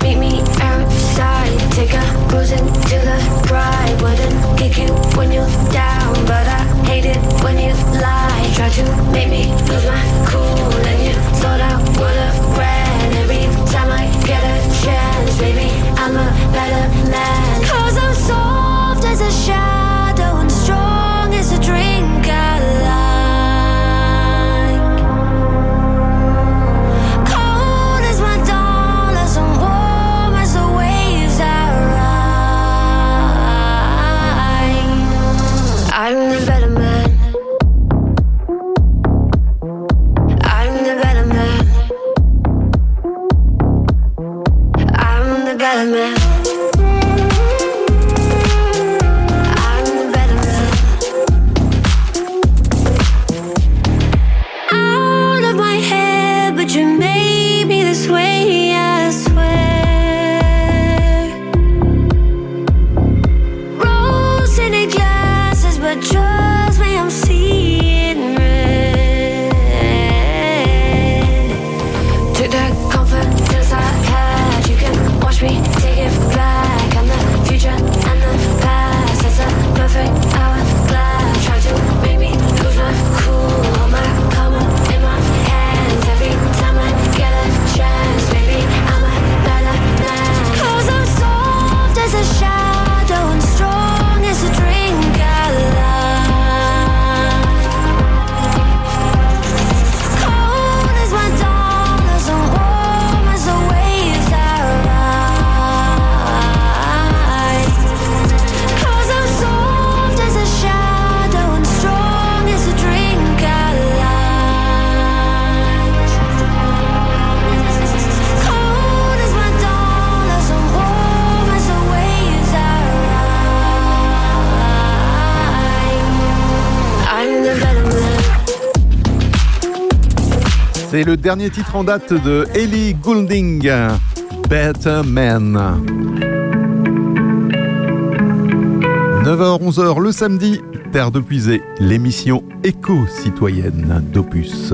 to make me lose my cool, and you thought I would have ran every time I get a chance. Baby, I'm a better man. Cause I'm soft as a shadow I'm the C'est le dernier titre en date de Ellie Goulding, Better Man. 9h-11h le samedi, Terre de Puisée, l'émission éco-citoyenne d'Opus.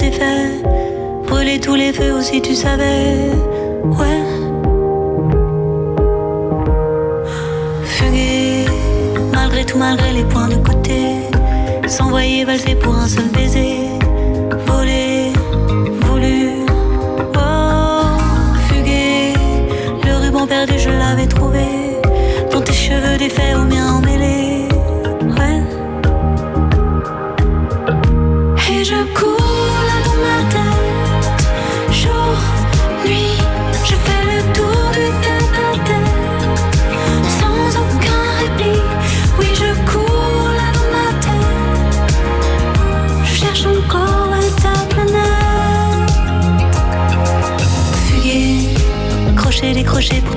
Défaits. Brûler tous les feux aussi, tu savais. Ouais. Fuguer, malgré tout, malgré les points de côté. S'envoyer valser pour un seul baiser. Voler, voulu. Oh, fuguer, le ruban perdu, je l'avais trouvé. Dans tes cheveux défaits aux miens emmêlés.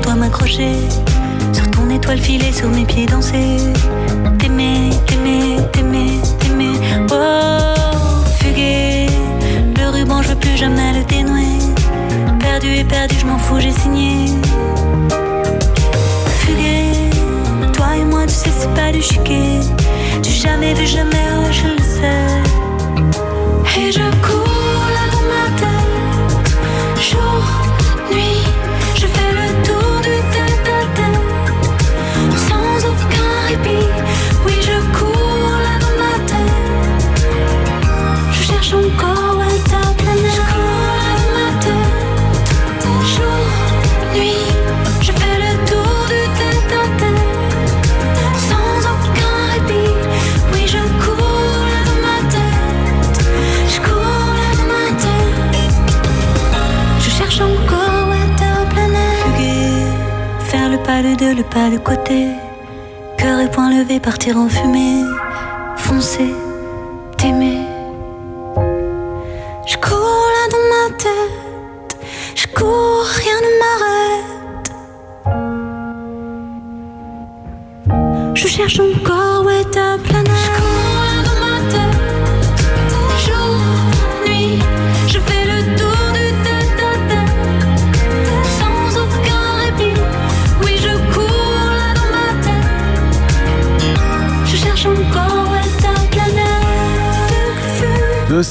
Toi m'accrocher. Sur ton étoile filée, sur mes pieds danser. T'aimer, t'aimer, t'aimer, t'aimer. Oh, fuguer, le ruban, je veux plus jamais le dénouer. Perdu et perdu, je m'en fous, j'ai signé. Fuguer, toi et moi, tu sais, c'est pas du chiquet. Du jamais vu, jamais, oh, je le sais. Et je cours le pas de côté. Cœur et poing levé, partir en fumée. Foncer,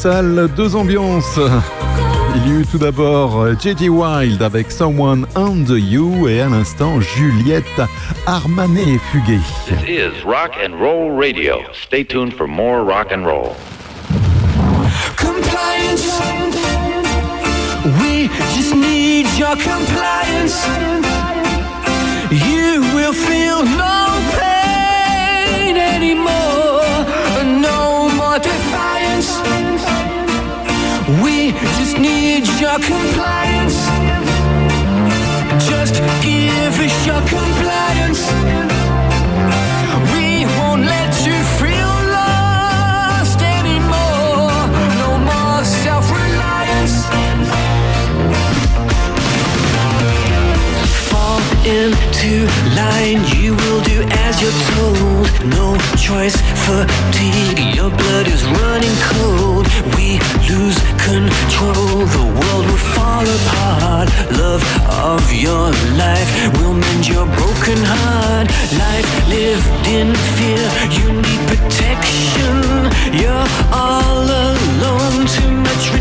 planète. Deux ambiances. Il y eut tout d'abord J.J. Wild avec Someone Under You et à l'instant Juliette Armanet Fuguet. This is Rock and Roll Radio. Stay tuned for more rock and roll. Compliance. We just need your compliance. You will feel no pain anymore. Your compliance. Just give us your compliance. Into line, you will do as you're told. No choice, fatigue, your blood is running cold. We lose control, the world will fall apart. Love of your life will mend your broken heart. Life lived in fear, you need protection. You're all alone, too much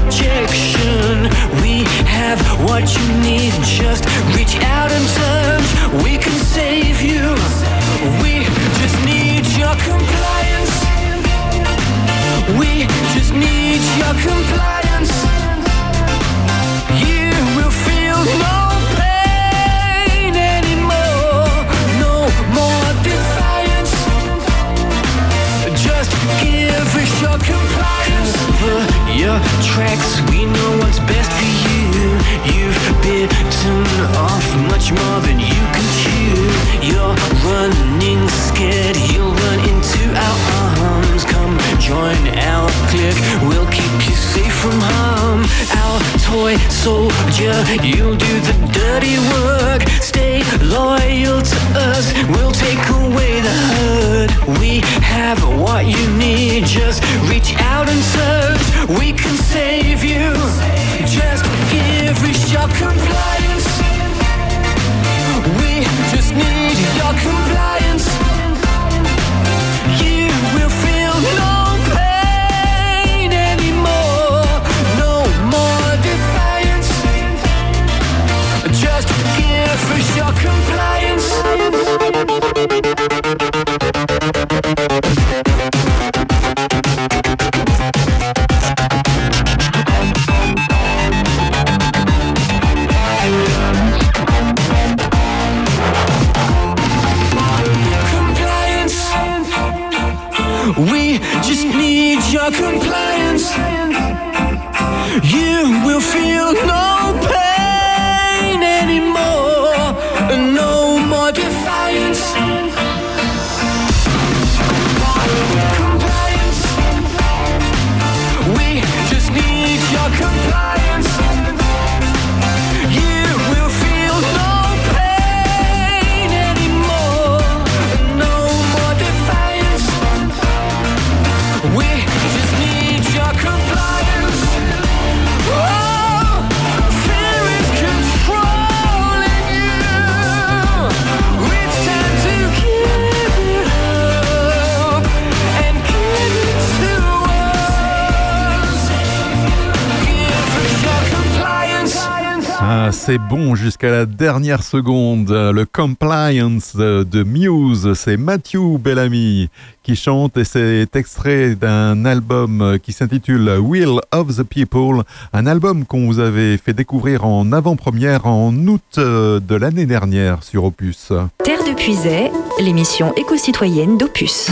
c'est bon jusqu'à la dernière seconde. Le Compliance de Muse, c'est Matthew Bellamy qui chante et c'est extrait d'un album qui s'intitule Will of the People, un album qu'on vous avait fait découvrir en avant-première en août euh, de l'année dernière sur Opus. Terre de Puisay, l'émission éco-citoyenne d'Opus.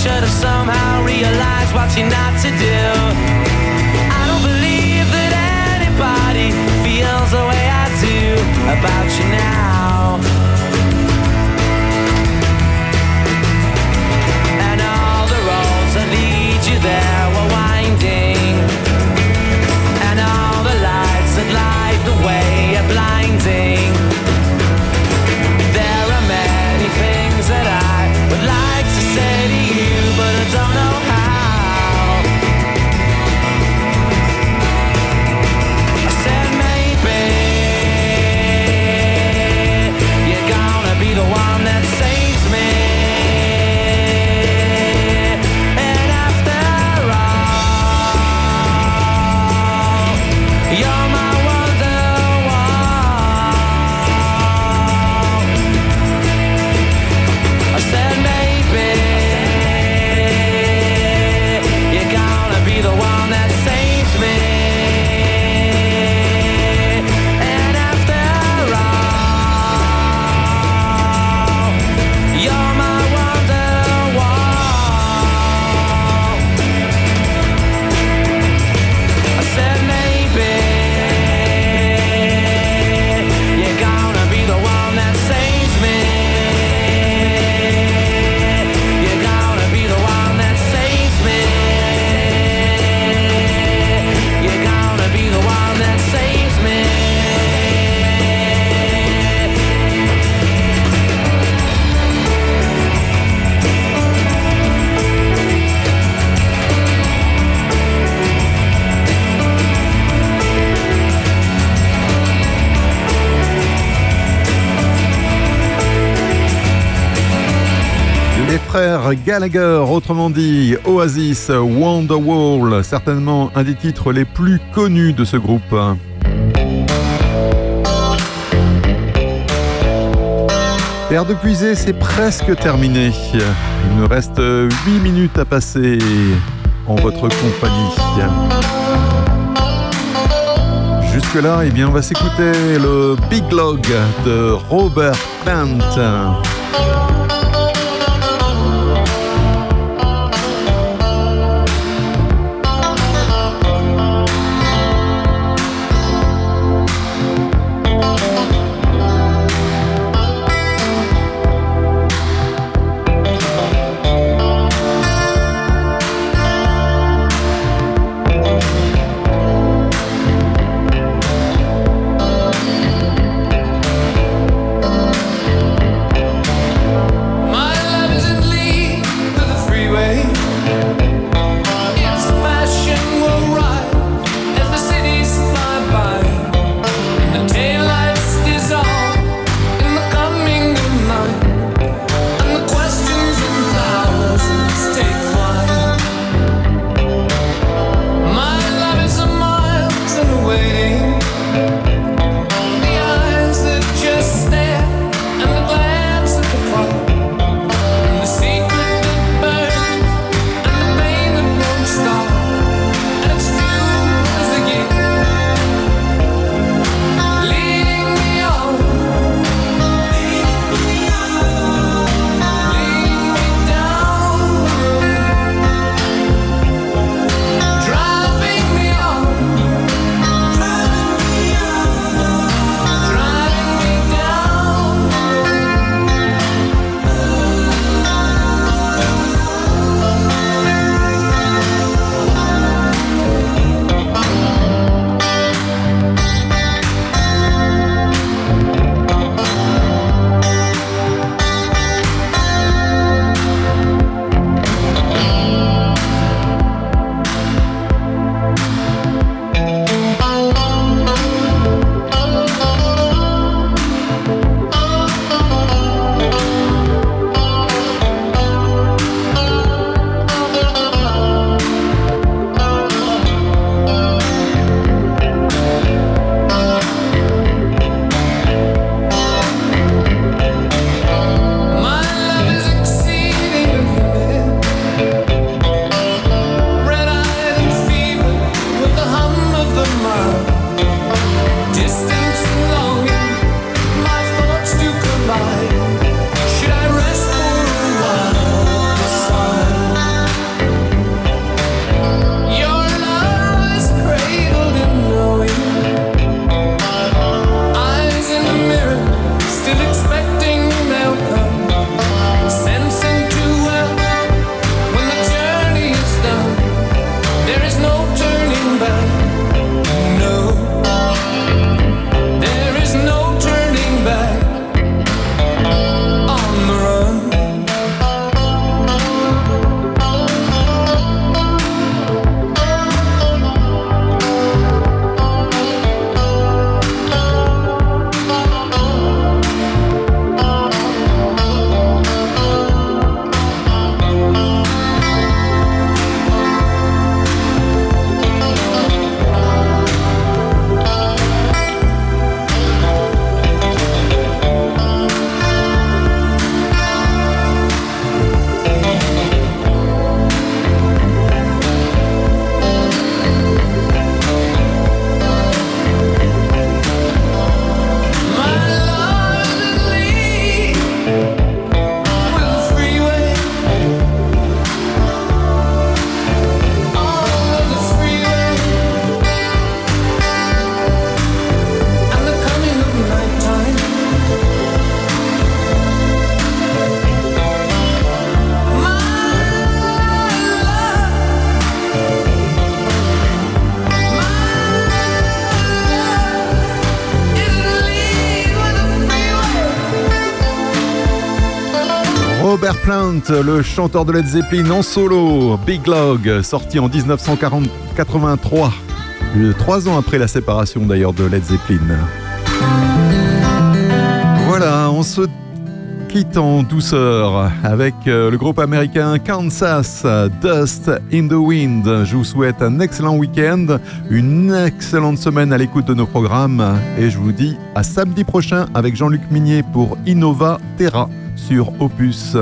Should have somehow realized what you're not to do. I don't believe that anybody feels the way I do about you now. And all the roads that lead you there were winding. frères Gallagher, autrement dit Oasis, Wonderwall, certainement un des titres les plus connus de ce groupe. L'air de puiser, c'est presque terminé. Il nous reste 8 minutes à passer en votre compagnie. Jusque-là, eh bien, on va s'écouter le Big Log de Robert Plant. Le chanteur de Led Zeppelin en solo, Big Log, sorti en 1983, euh, trois ans après la séparation d'ailleurs de Led Zeppelin. Voilà, on se quitte en douceur avec euh, le groupe américain Kansas, Dust in the Wind. Je vous souhaite un excellent week-end, une excellente semaine à l'écoute de nos programmes et je vous dis à samedi prochain avec Jean-Luc Minier pour Innova Terra sur Opus.